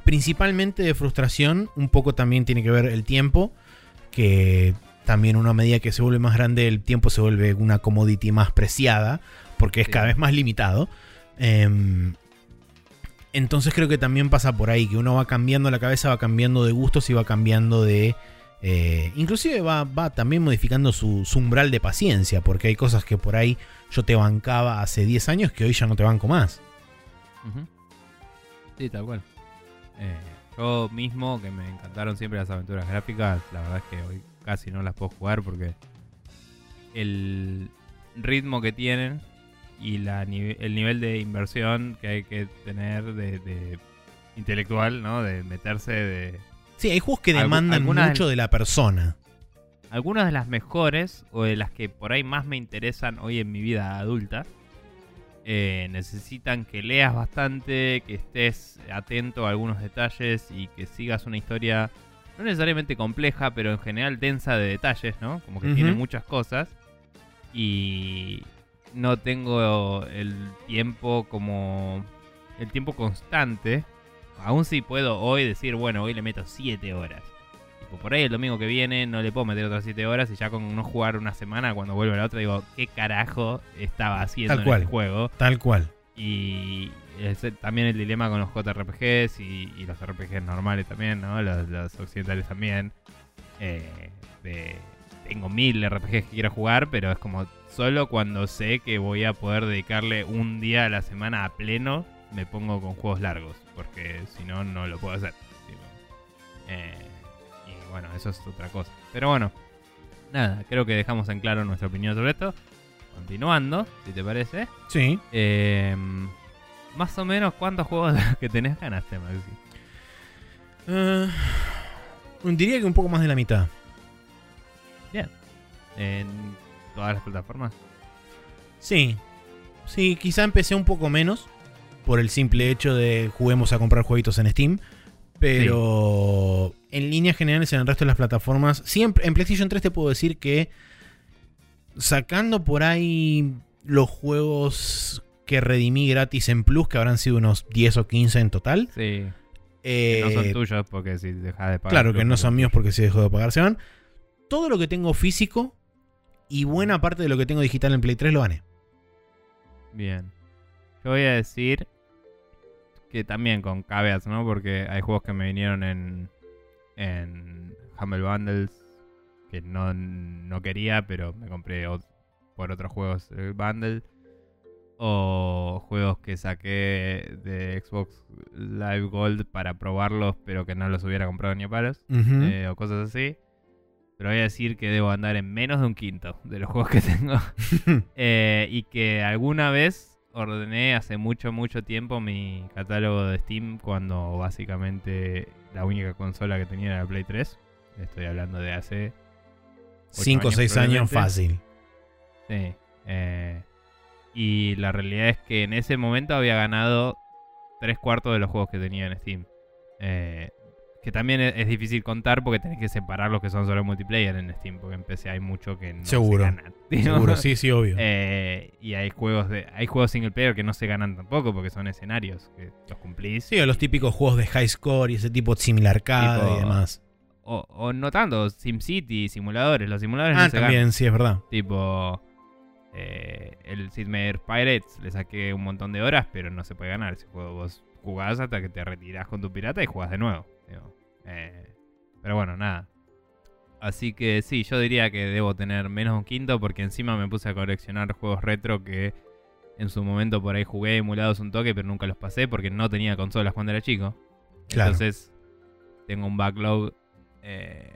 principalmente de frustración, un poco también tiene que ver el tiempo, que también una medida que se vuelve más grande el tiempo se vuelve una commodity más preciada, porque es Sí. cada vez más limitado. Em, entonces creo que también pasa por ahí, que uno va cambiando la cabeza, va cambiando de gustos y va cambiando de... eh, inclusive va, va también modificando su, umbral de paciencia, porque hay cosas que por ahí yo te bancaba hace 10 años que hoy ya no te banco más. Sí, tal cual. Eh, yo mismo, que me encantaron siempre las aventuras gráficas, la verdad es que hoy casi no las puedo jugar porque el ritmo que tienen y la el nivel de inversión que hay que tener de, de intelectual, ¿no? De meterse de... Sí, hay juegos que demandan algunas- mucho de la persona. Algunas de las mejores o de las que por ahí más me interesan hoy en mi vida adulta eh, necesitan que leas bastante, que estés atento a algunos detalles y que sigas una historia no necesariamente compleja, pero en general densa de detalles, ¿no? Como que tiene muchas cosas y no tengo el tiempo como el tiempo constante. Aún si puedo hoy decir, bueno, hoy le meto 7 horas. Tipo, por ahí el domingo que viene no le puedo meter otras 7 horas y ya con no jugar una semana, cuando vuelvo a la otra, digo, ¿qué carajo estaba haciendo Tal en cual. este juego? Tal cual. Y es también el dilema con los JRPGs y, y los RPGs normales también, ¿no? Los, los occidentales también. Eh, de- tengo mil RPGs que quiero jugar, pero es como solo cuando sé que voy a poder dedicarle un día a la semana a pleno, me pongo con juegos largos, porque si no, no lo puedo hacer. Eh, y bueno, eso es otra cosa. Pero bueno, nada, creo que dejamos en claro nuestra opinión sobre esto. Continuando, si te parece. Sí. Eh, más o menos, ¿cuántos juegos de los que tenés ganaste, Maxi? Eh, diría que un poco más de la mitad. En todas las plataformas. Sí. Sí, quizá empecé un poco menos. Por el simple hecho de juguemos a comprar jueguitos en Steam. Pero en líneas generales en el resto de las plataformas. Siempre, en PlayStation 3 te puedo decir que. Sacando por ahí los juegos que redimí gratis en Plus, que habrán sido unos 10 o 15 en total. Sí. que no son eh, tuyos porque si dejas de pagar. Claro que no son son míos porque si dejo de pagar se van. Todo lo que tengo físico y buena parte de lo que tengo digital en Play 3 lo gané. Bien. Yo voy a decir que también con caveats, ¿no? Porque hay juegos que me vinieron en, en Humble Bundles que no, no quería, pero me compré por otros juegos el bundle. O juegos que saqué de Xbox Live Gold para probarlos, pero que no los hubiera comprado ni a palos. Eh, o cosas así. Pero voy a decir que debo andar en menos de un quinto de los juegos que tengo. Eh, y que alguna vez ordené hace mucho, mucho tiempo mi catálogo de Steam cuando básicamente la única consola que tenía era la Play 3. Estoy hablando de hace... 5 o años 6 años fácil. Sí. eh, y la realidad es que en ese momento había ganado tres cuartos de los juegos que tenía en Steam. Eh, que también es, es difícil contar porque tenés que separar los que son solo multiplayer en Steam. Porque en PC hay mucho que no Seguro. se ganan. Seguro, sí, sí, obvio. Eh, y hay juegos de hay juegos single player que no se ganan tampoco porque son escenarios que los cumplís. Sí, o los típicos juegos de high score y ese tipo similar arcade Tipo- y demás. o, o no tanto, SimCity, simuladores. Los simuladores Ah, no se ganan. también, sí, es verdad. Tipo, eh, el Sid Meier Pirates le saqué un montón de horas, pero no se puede ganar. Ese juego vos jugás hasta que te retirás con tu pirata y jugás de nuevo. Digo. Eh, pero bueno, nada. Así que sí, yo diría que debo tener menos un quinto porque encima me puse a coleccionar juegos retro que en su momento por ahí jugué emulados un toque, pero nunca los pasé porque no tenía consolas cuando era chico. Claro. Entonces tengo un backlog eh,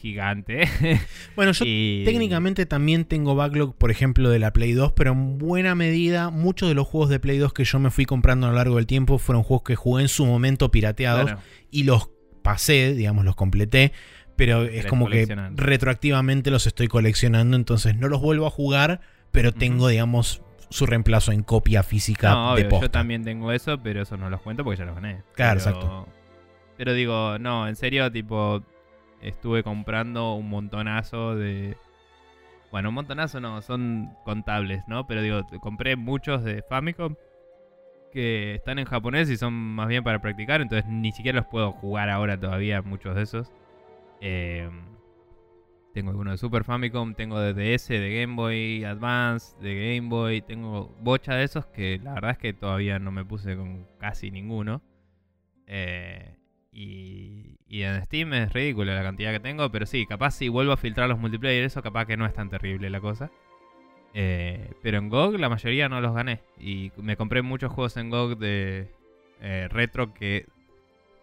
gigante. Bueno, yo Y- técnicamente también tengo backlog, por ejemplo, de la Play 2, pero en buena medida, muchos de los juegos de Play 2 que yo me fui comprando a lo largo del tiempo fueron juegos que jugué en su momento pirateados Claro. y los pasé, digamos, los completé. Pero es como que retroactivamente los estoy coleccionando, entonces no los vuelvo a jugar, pero tengo, digamos, su reemplazo en copia física No, de posta. yo también tengo eso, pero eso no los cuento porque ya los gané. Claro, Pero- exacto. Pero digo, no, en serio, tipo, estuve comprando un montonazo de... Bueno, un montonazo no, son contables, ¿no? Pero digo, compré muchos de Famicom que están en japonés y son más bien para practicar, entonces ni siquiera los puedo jugar ahora todavía, muchos de esos. Eh, tengo algunos de Super Famicom, tengo de DS, de Game Boy Advance, de Game Boy, tengo bocha de esos que la verdad es que todavía no me puse con casi ninguno. Eh, y, y en Steam es ridículo la cantidad que tengo, pero sí, capaz si vuelvo a filtrar los multiplayer, eso capaz que no es tan terrible la cosa. Eh, pero en GOG la mayoría no los gané. Y me compré muchos juegos en GOG de eh, retro que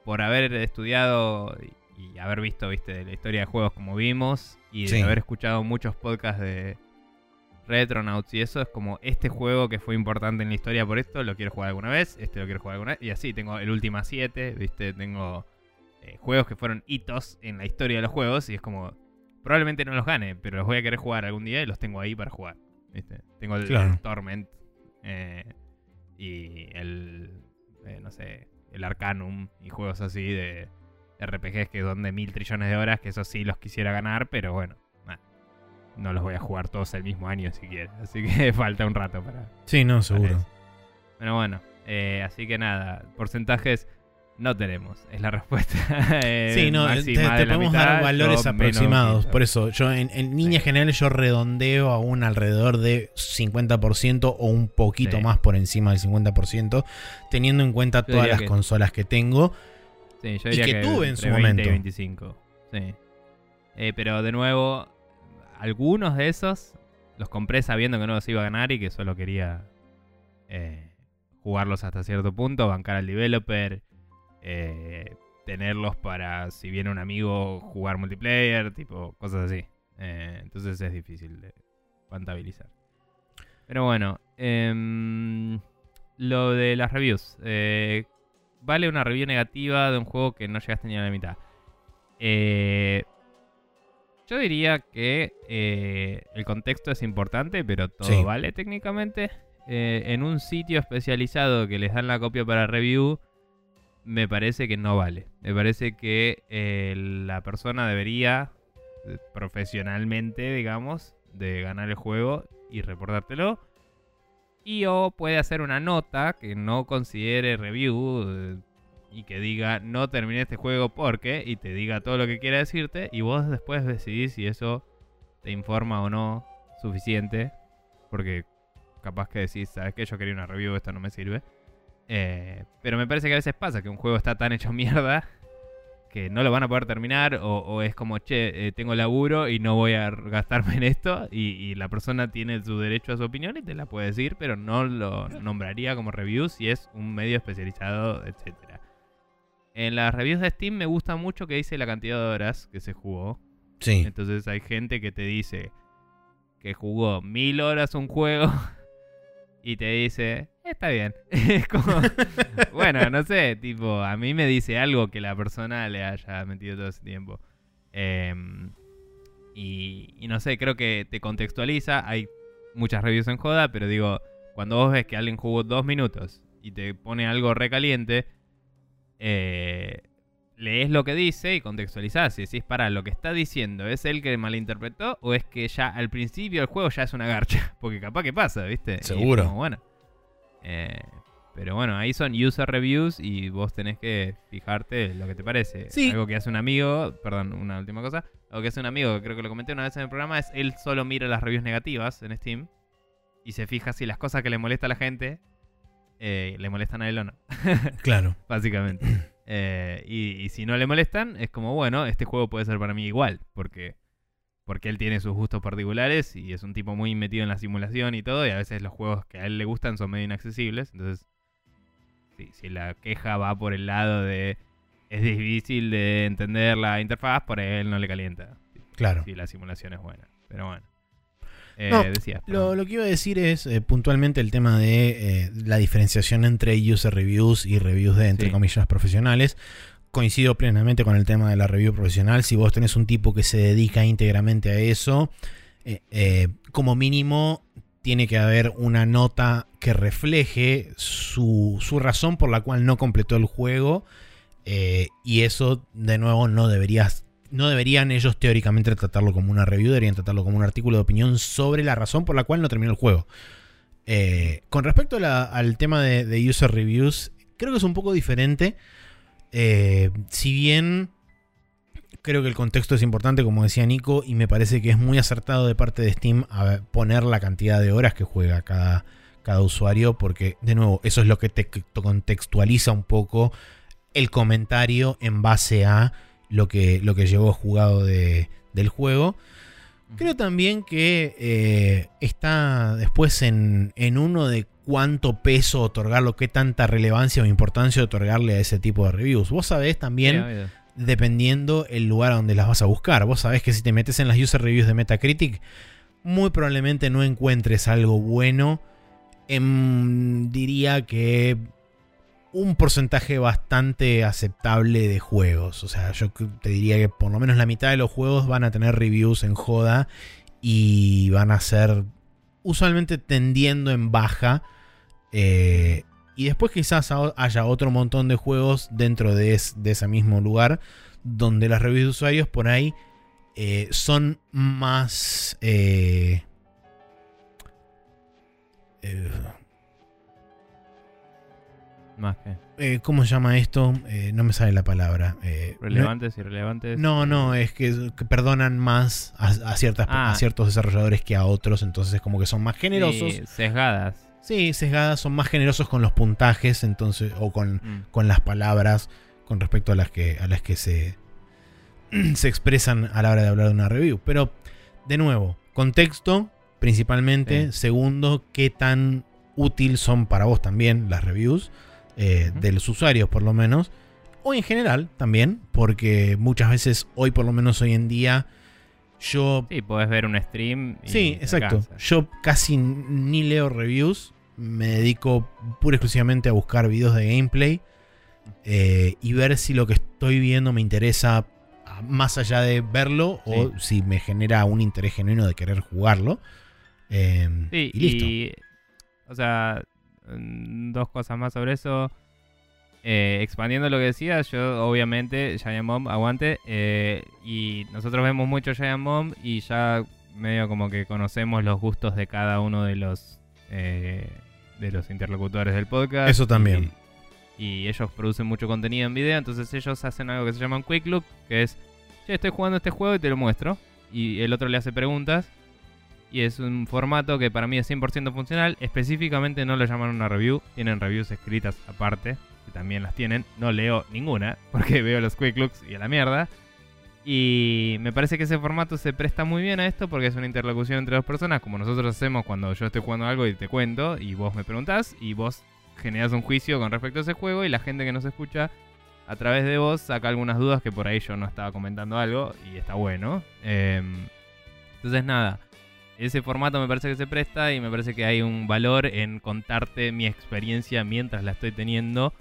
por haber estudiado y, haber visto, viste, la historia de juegos como vimos y de haber escuchado muchos podcasts de Retronauts y eso es como este juego que fue importante en la historia por esto, lo quiero jugar alguna vez, este lo quiero jugar alguna vez y así tengo el Ultima 7, viste, tengo eh, juegos que fueron hitos en la historia de los juegos y es como probablemente no los gane, pero los voy a querer jugar algún día y los tengo ahí para jugar, viste. Tengo el, Claro. el Torment eh, y el eh, no sé, el Arcanum y juegos así de RPGs que son de mil trillones de horas, que eso sí los quisiera ganar, pero bueno, no los voy a jugar todos el mismo año siquiera, así que falta un rato para, Sí, no, seguro. Pero bueno, eh, así que nada, porcentajes no tenemos, es la respuesta. eh, Sí, no, te, te podemos mitad, dar valores aproximados. Por eso, yo en, en líneas Sí. generales yo redondeo a un alrededor de 50% o un poquito Sí. más por encima del 50%, teniendo en cuenta todas diría las que- consolas que tengo. Sí, yo y diría que tuve en su 20 momento. y 25. Sí. Eh, pero de nuevo, algunos de esos los compré sabiendo que no los iba a ganar y que solo quería eh, jugarlos hasta cierto punto, bancar al developer, eh, tenerlos para si viene un amigo jugar multiplayer, tipo cosas así. Eh, entonces es difícil de contabilizar. Pero bueno, em, lo de las reviews. Vale una review negativa de un juego que no llegaste ni a la mitad. Eh, yo diría que eh, el contexto es importante, pero todo Sí. vale técnicamente. Eh, en un sitio especializado que les dan la copia para review, me parece que no vale. Me parece que eh, la persona debería, profesionalmente, digamos, de ganar el juego y reportártelo. Y o puede hacer una nota que no considere review y que diga no terminé este juego porque y te diga todo lo que quiera decirte y vos después decidís si eso te informa o no suficiente porque capaz que decís sabes que yo quería una review esto no me sirve Eh, pero me parece que a veces pasa que un juego está tan hecho mierda que no lo van a poder terminar o, o es como che eh, tengo laburo y no voy a gastarme en esto y, y la persona tiene su derecho a su opinión y te la puede decir pero no lo nombraría como review si es un medio especializado etcétera en las reviews de Steam me gusta mucho que dice la cantidad de horas que se jugó. Sí. Entonces hay gente que te dice que jugó mil horas un juego y te dice, está bien. Es como, bueno, no sé, tipo, a mí me dice algo que la persona le haya metido todo ese tiempo. Em, y, y no sé, creo que te contextualiza. Hay muchas reviews en joda, pero digo, cuando vos ves que alguien jugó dos minutos y te pone algo recaliente, eh, lees lo que dice y contextualizás y decís, para, lo que está diciendo, ¿es él que malinterpretó o es que ya al principio del juego ya es una garcha? Porque capaz que pasa, ¿viste? Seguro. como, bueno. Eh, Pero bueno, ahí son user reviews y vos tenés que fijarte lo que te parece. Sí. Algo que hace un amigo, perdón, una última cosa. Algo que hace un amigo, que creo que lo comenté una vez en el programa, es él solo mira las reviews negativas en Steam y se fija si las cosas que le molesta a la gente eh, le molestan a él o no, Claro. básicamente. Eh, y, y si no le molestan, es como, bueno, este juego puede ser para mí igual, porque, porque él tiene sus gustos particulares y es un tipo muy metido en la simulación y todo, y a veces los juegos que a él le gustan son medio inaccesibles, entonces si, si la queja va por el lado de es difícil de entender la interfaz, por él no le calienta. Claro. Si la simulación es buena. Pero bueno. Eh, No, decías, Lo, que iba a decir es eh, puntualmente el tema de eh, la diferenciación entre user reviews y reviews de, entre Sí. comillas, profesionales. Coincido plenamente con el tema de la review profesional. Si vos tenés un tipo que se dedica íntegramente a eso, como mínimo tiene que haber una nota que refleje su, su razón por la cual no completó el juego. y eso, de nuevo, no deberías no deberían ellos teóricamente tratarlo como una review, deberían tratarlo como un artículo de opinión sobre la razón por la cual no terminó el juego. Eh, con respecto al tema de, de user reviews, creo que es un poco diferente. Eh, si bien creo que el contexto es importante, como decía Nico, y me parece que es muy acertado de parte de Steam a poner la cantidad de horas que juega cada, cada usuario, porque de nuevo, eso es lo que te contextualiza un poco el comentario en base a lo que, lo que llevó jugado de- del juego. Creo también que eh, está después en, en uno de cuánto peso otorgarlo, qué tanta relevancia o importancia otorgarle a ese tipo de reviews. Vos sabés también, dependiendo el lugar a donde las vas a buscar. Vos sabés que si te metes en las user reviews de Metacritic, muy probablemente no encuentres algo bueno. En, diría que un porcentaje bastante aceptable de juegos. O sea, yo te diría que por lo menos la mitad de los juegos van a tener reviews en joda y van a ser usualmente tendiendo en baja. Eh, y después quizás ha- haya otro montón de juegos dentro de ese mismo lugar donde las reviews de usuarios por ahí eh, son más... eh, eh, Más que. eh, ¿Cómo se llama esto? Eh, no me sale la palabra. Eh, Relevantes, irrelevantes. No, no, es que, que perdonan más a, a ciertas, Ah. a ciertos desarrolladores que a otros, entonces como que son más generosos. Sí, sesgadas. Sí, sesgadas, son más generosos con los puntajes, entonces, o con, Mm. con las palabras con respecto a las que, a las que se, se expresan a la hora de hablar de una review. Pero, de nuevo, contexto, principalmente. Sí. Segundo, qué tan útil son para vos también las reviews, eh, de los usuarios por lo menos. O en general también, porque muchas veces, hoy por lo menos hoy en día, yo Sí, podés ver un stream. Y Sí, exacto. alcanza. Yo casi ni leo reviews. Me dedico pura y exclusivamente a buscar videos de gameplay eh, y ver si lo que estoy viendo me interesa más allá de verlo o si me genera un interés genuino de querer jugarlo. Eh, Sí, y listo. y, o sea, dos cosas más sobre eso. Eh, expandiendo lo que decías, yo obviamente Giant Bomb aguante. eh, y nosotros vemos mucho Giant Bomb y ya medio como que conocemos los gustos de cada uno de los eh, de los interlocutores del podcast. Eso también. Y, y ellos producen mucho contenido en video, entonces ellos hacen algo que se llama un Quick Look, que es, che, estoy jugando este juego y te lo muestro. Y el otro le hace preguntas. Y es un formato que para mí es 100% funcional. Específicamente no lo llaman una review. Tienen reviews escritas aparte. Que también las tienen. No leo ninguna. Porque veo los quick looks y a la mierda. Y me parece que ese formato se presta muy bien a esto. Porque es una interlocución entre dos personas. Como nosotros hacemos cuando yo estoy jugando algo y te cuento. Y vos me preguntás. Y vos generas un juicio con respecto a ese juego. Y la gente que nos escucha a través de vos saca algunas dudas que por ahí yo no estaba comentando algo. Y está bueno. Em, entonces nada. Ese formato me parece que se presta y me parece que hay un valor en contarte mi experiencia mientras la estoy teniendo.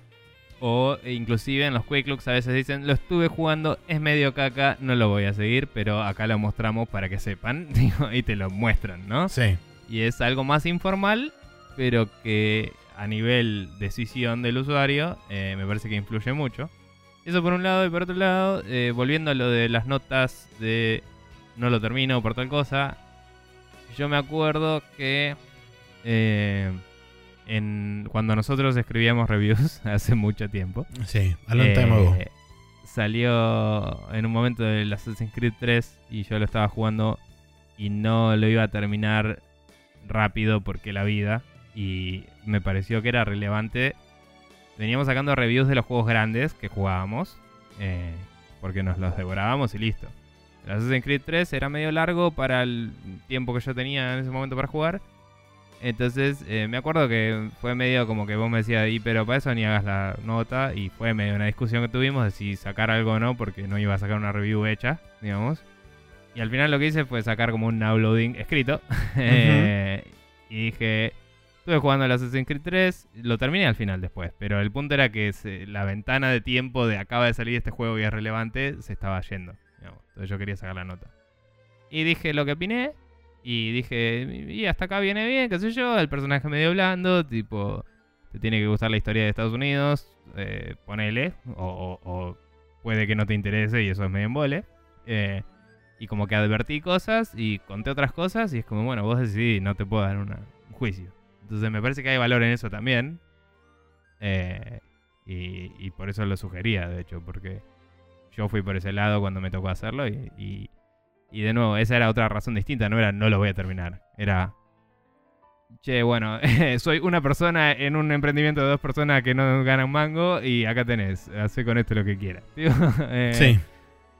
O e inclusive en los Quick Looks a veces dicen, lo estuve jugando, es medio caca, no lo voy a seguir, pero acá lo mostramos para que sepan. y te lo muestran, ¿no? Sí. Y es algo más informal, pero que a nivel decisión del usuario eh, me parece que influye mucho. Eso por un lado y por otro lado, eh, volviendo a lo de las notas de no lo termino por tal cosa, yo me acuerdo que eh, en, cuando nosotros escribíamos reviews hace mucho tiempo. Sí, a long time ago. eh, Salió en un momento del Assassin's Creed 3 y yo lo estaba jugando y no lo iba a terminar rápido porque la vida. Y me pareció que era relevante. Veníamos sacando reviews de los juegos grandes que jugábamos. eh, porque nos los devorábamos y listo. El Assassin's Creed 3 era medio largo para el tiempo que yo tenía en ese momento para jugar. Entonces eh, me acuerdo que fue medio como que vos me decías, y pero para eso ni hagas la nota. Y fue medio una discusión que tuvimos de si sacar algo o no, porque no iba a sacar una review hecha, digamos. Y al final lo que hice fue sacar como un uploading escrito. Eh, y dije, estuve jugando el Assassin's Creed 3, lo terminé al final después. Pero el punto era que se- la ventana de tiempo de acaba de salir este juego y es relevante se estaba yendo. Yo quería sacar la nota. Y dije lo que opiné. Y dije, y hasta acá viene bien, qué sé yo. El personaje medio blando, tipo, te tiene que gustar la historia de Estados Unidos, eh, ponele. O, o- puede que no te interese y eso es medio embole. Eh, y como que advertí cosas y conté otras cosas y es como, bueno, vos decidís, no te puedo dar un juicio. Entonces me parece que hay valor en eso también. Eh, y, y por eso lo sugería, de hecho, porque yo fui por ese lado cuando me tocó hacerlo y, y, y de nuevo, esa era otra razón distinta, no era no lo voy a terminar, era... Che, bueno, soy una persona en un emprendimiento de dos personas que no gana un mango y acá tenés, hace con esto lo que quieras. Eh, Sí.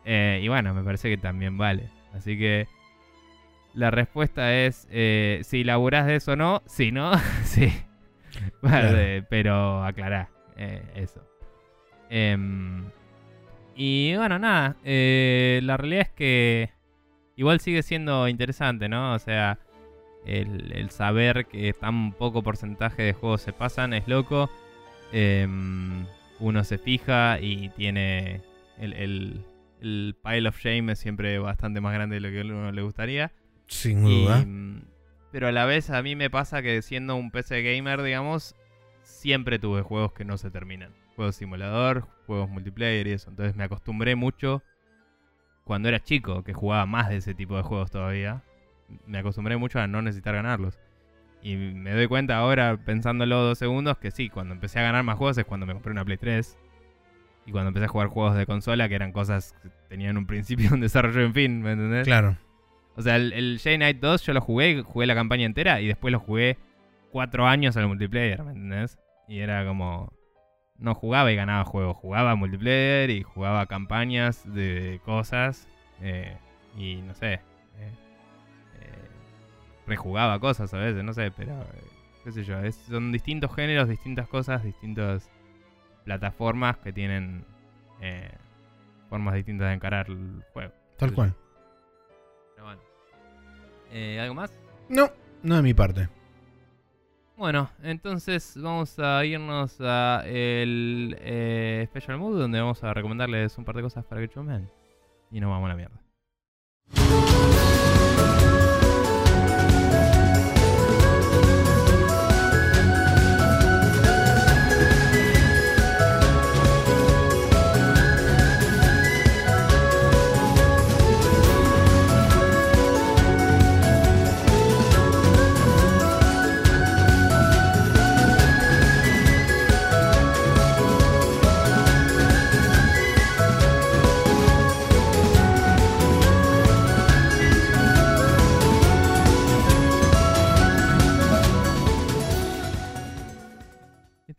eh, y bueno, me parece que también vale. Así que la respuesta es eh, si laburás de eso o no. Si no, sí. Vale, Claro. pero aclará eso. Em, y bueno, nada. eh, la realidad es que igual sigue siendo interesante, ¿no? O sea, el, el saber que tan poco porcentaje de juegos se pasan es loco. Em, uno se fija y tiene el, el- el pile of shame es siempre bastante más grande de lo que a uno le gustaría. Sin duda. mm, pero a la vez a mí me pasa que siendo un PC gamer, digamos, siempre tuve juegos que no se terminan. Juegos simulador, juegos multiplayer y eso. Entonces me acostumbré mucho cuando era chico, que jugaba más de ese tipo de juegos todavía. Me acostumbré mucho a no necesitar ganarlos. Y me doy cuenta ahora, pensándolo dos segundos, que sí, cuando empecé a ganar más juegos es cuando me compré una Play 3. Y cuando empecé a jugar juegos de consola, que eran cosas que tenían un principio, un desarrollo, en fin, ¿me entendés? Claro. O sea, el, el Jay Knight 2 yo lo jugué, jugué la campaña entera y después lo jugué cuatro años al multiplayer, ¿me entendés? Y era como... No jugaba y ganaba juegos, jugaba multiplayer y jugaba campañas de cosas eh, y no sé, eh, eh, rejugaba cosas a veces, no sé, pero eh, qué sé yo, es- son distintos géneros, distintas cosas, distintas plataformas que tienen eh, formas distintas de encarar el juego. Tal cual. Pero bueno. Eh, ¿Algo más? No, no de mi parte. Bueno, entonces vamos a irnos a el eh, Special Mood donde vamos a recomendarles un par de cosas para que chumen. Y nos vamos a la mierda.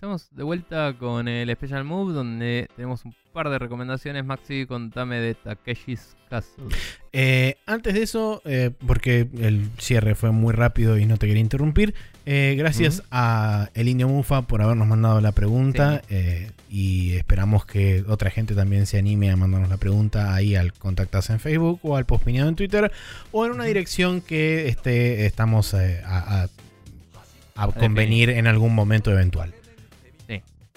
Estamos de vuelta con el Special Move donde tenemos un par de recomendaciones. Maxi, contame de Takeshi's Castle. Eh, antes de eso, eh, porque el cierre fue muy rápido y no te quería interrumpir, eh, gracias a el Indio Mufa por habernos mandado la pregunta y esperamos que otra gente también se anime a mandarnos la pregunta ahí al contactarse en Facebook o al postpineado en Twitter o en una dirección que este, estamos a, a- a definir. convenir en algún momento eventual.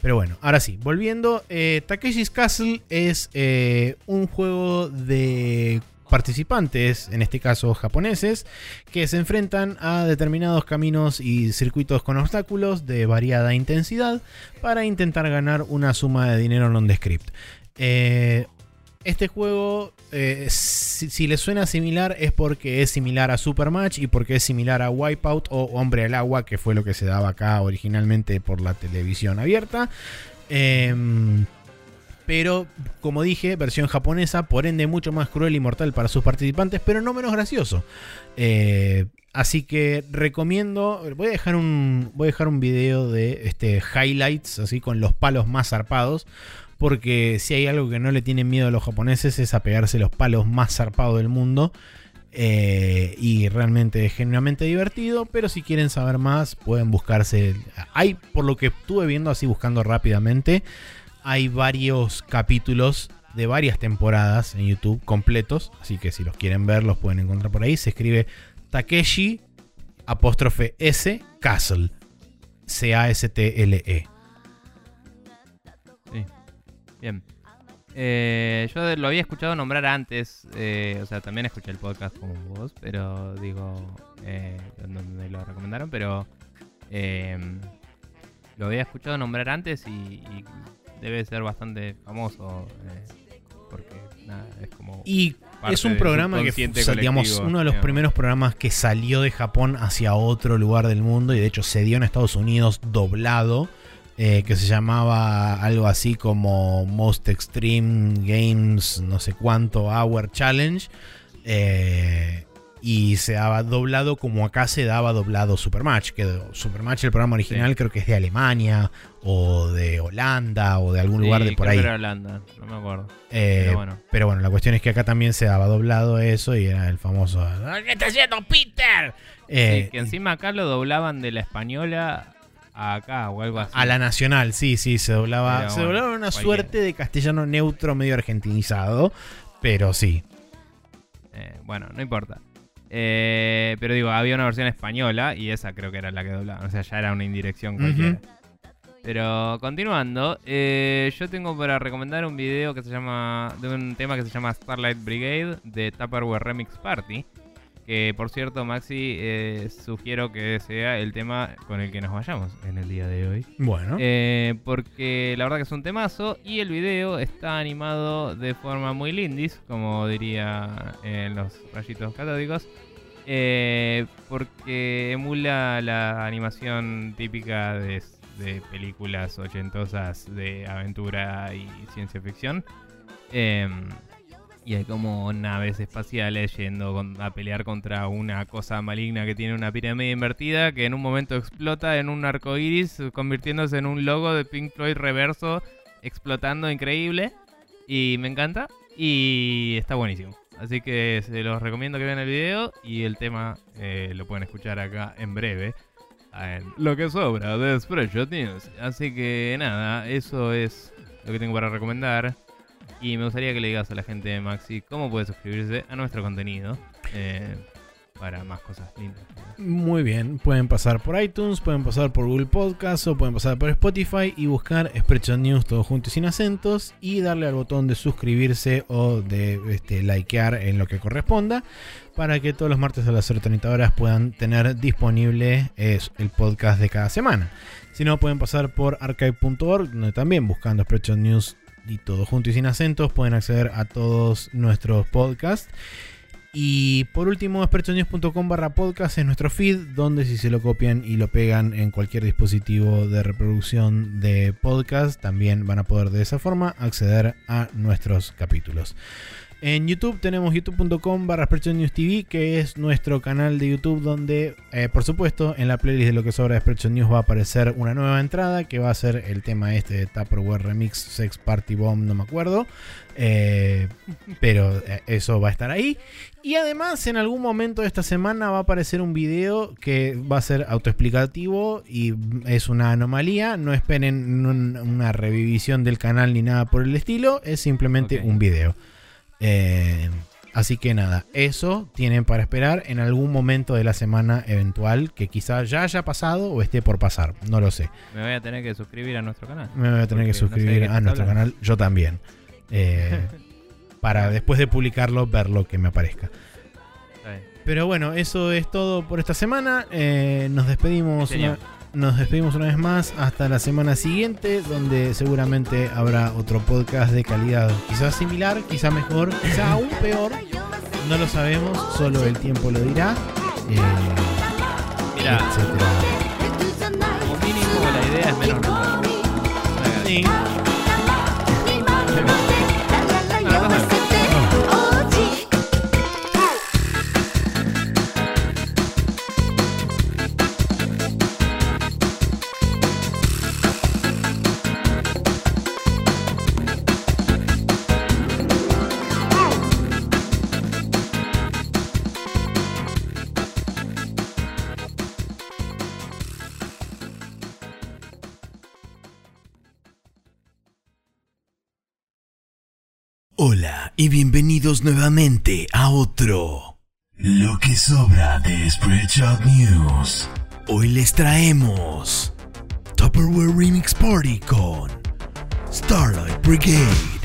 Pero bueno, ahora sí, volviendo, eh, Takeshi's Castle es eh, un juego de participantes, en este caso japoneses, que se enfrentan a determinados caminos y circuitos con obstáculos de variada intensidad para intentar ganar una suma de dinero nondescript. Eh, Este juego, eh, si, le suena similar, es porque es similar a Supermatch y porque es similar a Wipeout o Hombre al Agua, que fue lo que se daba acá originalmente por la televisión abierta. Em, pero, como dije, versión japonesa, por ende mucho más cruel y mortal para sus participantes, pero no menos gracioso. Eh, así que recomiendo, voy a dejar un, voy a dejar un video de este, highlights, así con los palos más zarpados. Porque si hay algo que no le tienen miedo a los japoneses es a pegarse los palos más zarpados del mundo. Eh, y realmente es genuinamente divertido. Pero si quieren saber más, pueden buscarse. Hay, por lo que estuve viendo así buscando rápidamente, hay varios capítulos de varias temporadas en YouTube completos. Así que si los quieren ver, los pueden encontrar por ahí. Se escribe Takeshi apóstrofe S Castle. C-A-S-T-L-E. Bien. Eh, yo lo había escuchado nombrar antes, eh, o sea, también escuché el podcast como vos, pero digo, eh, donde lo recomendaron, pero eh, lo había escuchado nombrar antes y, y debe ser bastante famoso, eh, porque nada, es como... Y es un programa que, o sea, digamos, colectivo, uno de los digamos. primeros programas que salió de Japón hacia otro lugar del mundo y de hecho se dio en Estados Unidos doblado, eh, que se llamaba algo así como Most Extreme Games, no sé cuánto, Hour Challenge. eh, y se daba doblado como acá se daba doblado Supermatch. Que Supermatch, el programa original, Sí. creo que es de Alemania o de Holanda o de algún lugar de por creo ahí. que era Holanda, no me acuerdo. Eh, pero bueno. pero bueno, la cuestión es que acá también se daba doblado eso y era el famoso. ¿Qué está haciendo Peter? Eh, Sí, que encima acá lo doblaban de la española a acá o algo así. a la nacional, sí, sí, se doblaba. Se doblaba una cualquiera. suerte de castellano neutro medio argentinizado. Pero sí. Eh, bueno, no importa. Eh, pero digo, había una versión española y esa creo que era la que doblaban. O sea, ya era una indirección cualquiera. Pero continuando, eh, yo tengo para recomendar un video que se llama. de un tema que se llama Starlight Brigade de Tupperware Remix Party. Que por cierto, Maxi, eh, sugiero que sea el tema con el que nos vayamos en el día de hoy. Bueno. Eh, porque la verdad que es un temazo y el video está animado de forma muy lindis, como diría en los rayitos catódicos. eh, porque emula la animación típica de, de películas ochentosas de aventura y ciencia ficción. Y hay como naves espaciales yendo con- a pelear contra una cosa maligna que tiene una pirámide invertida que en un momento explota en un arco iris, convirtiéndose en un logo de Pink Floyd reverso, explotando increíble. Y me encanta. Y está buenísimo. Así que se los recomiendo que vean el video. Y el tema eh, lo pueden escuchar acá en breve. Lo que sobra de Spreadshot News. Así que nada, eso es lo que tengo para recomendar. Y me gustaría que le digas a la gente de Maxi cómo puede suscribirse a nuestro contenido eh, para más cosas lindas. Muy bien, pueden pasar por iTunes, pueden pasar por Google Podcast o pueden pasar por Spotify y buscar Spreadshot News todo junto y sin acentos y darle al botón de suscribirse o de este, likear en lo que corresponda para que todos los martes a las 0.30 horas puedan tener disponible eh, el podcast de cada semana. Si no, pueden pasar por archive.org, donde también buscando Spreadshot News y todo junto y sin acentos pueden acceder a todos nuestros podcasts. Y por último, expertonews.com barra podcast es nuestro feed, donde si se lo copian y lo pegan en cualquier dispositivo de reproducción de podcast, también van a poder de esa forma acceder a nuestros capítulos. En YouTube tenemos youtube.com barra News TV, que es nuestro canal de YouTube donde, eh, por supuesto, en la playlist de lo que sobra de Spreadshot News va a aparecer una nueva entrada, que va a ser el tema este de Tupperware Remix Sex Party Bomb, no me acuerdo. Eh, pero eh, eso va a estar ahí. Y además, en algún momento de esta semana va a aparecer un video que va a ser autoexplicativo y es una anomalía. No esperen un- una revisión del canal ni nada por el estilo. Es simplemente un video. Eh, así que nada, eso tienen para esperar en algún momento de la semana eventual que quizá ya haya pasado o esté por pasar. No lo sé. Me voy a tener que suscribir a nuestro canal. Me voy a tener que no sé suscribir a nuestro hablando. canal. Yo también. Eh, para después de publicarlo, ver lo que me aparezca. Pero bueno, eso es todo por esta semana. Eh, nos despedimos Sí, nos despedimos una vez más hasta la semana siguiente, donde seguramente habrá otro podcast de calidad quizás similar, quizá mejor, quizá aún peor. No lo sabemos, solo el tiempo lo dirá. Eh, Mira, como mínimo la idea es menos. Sí. Hola y bienvenidos nuevamente a otro Lo que sobra de Spreadshot News. Hoy les traemos Tupperware Remix Party con Starlight Brigade.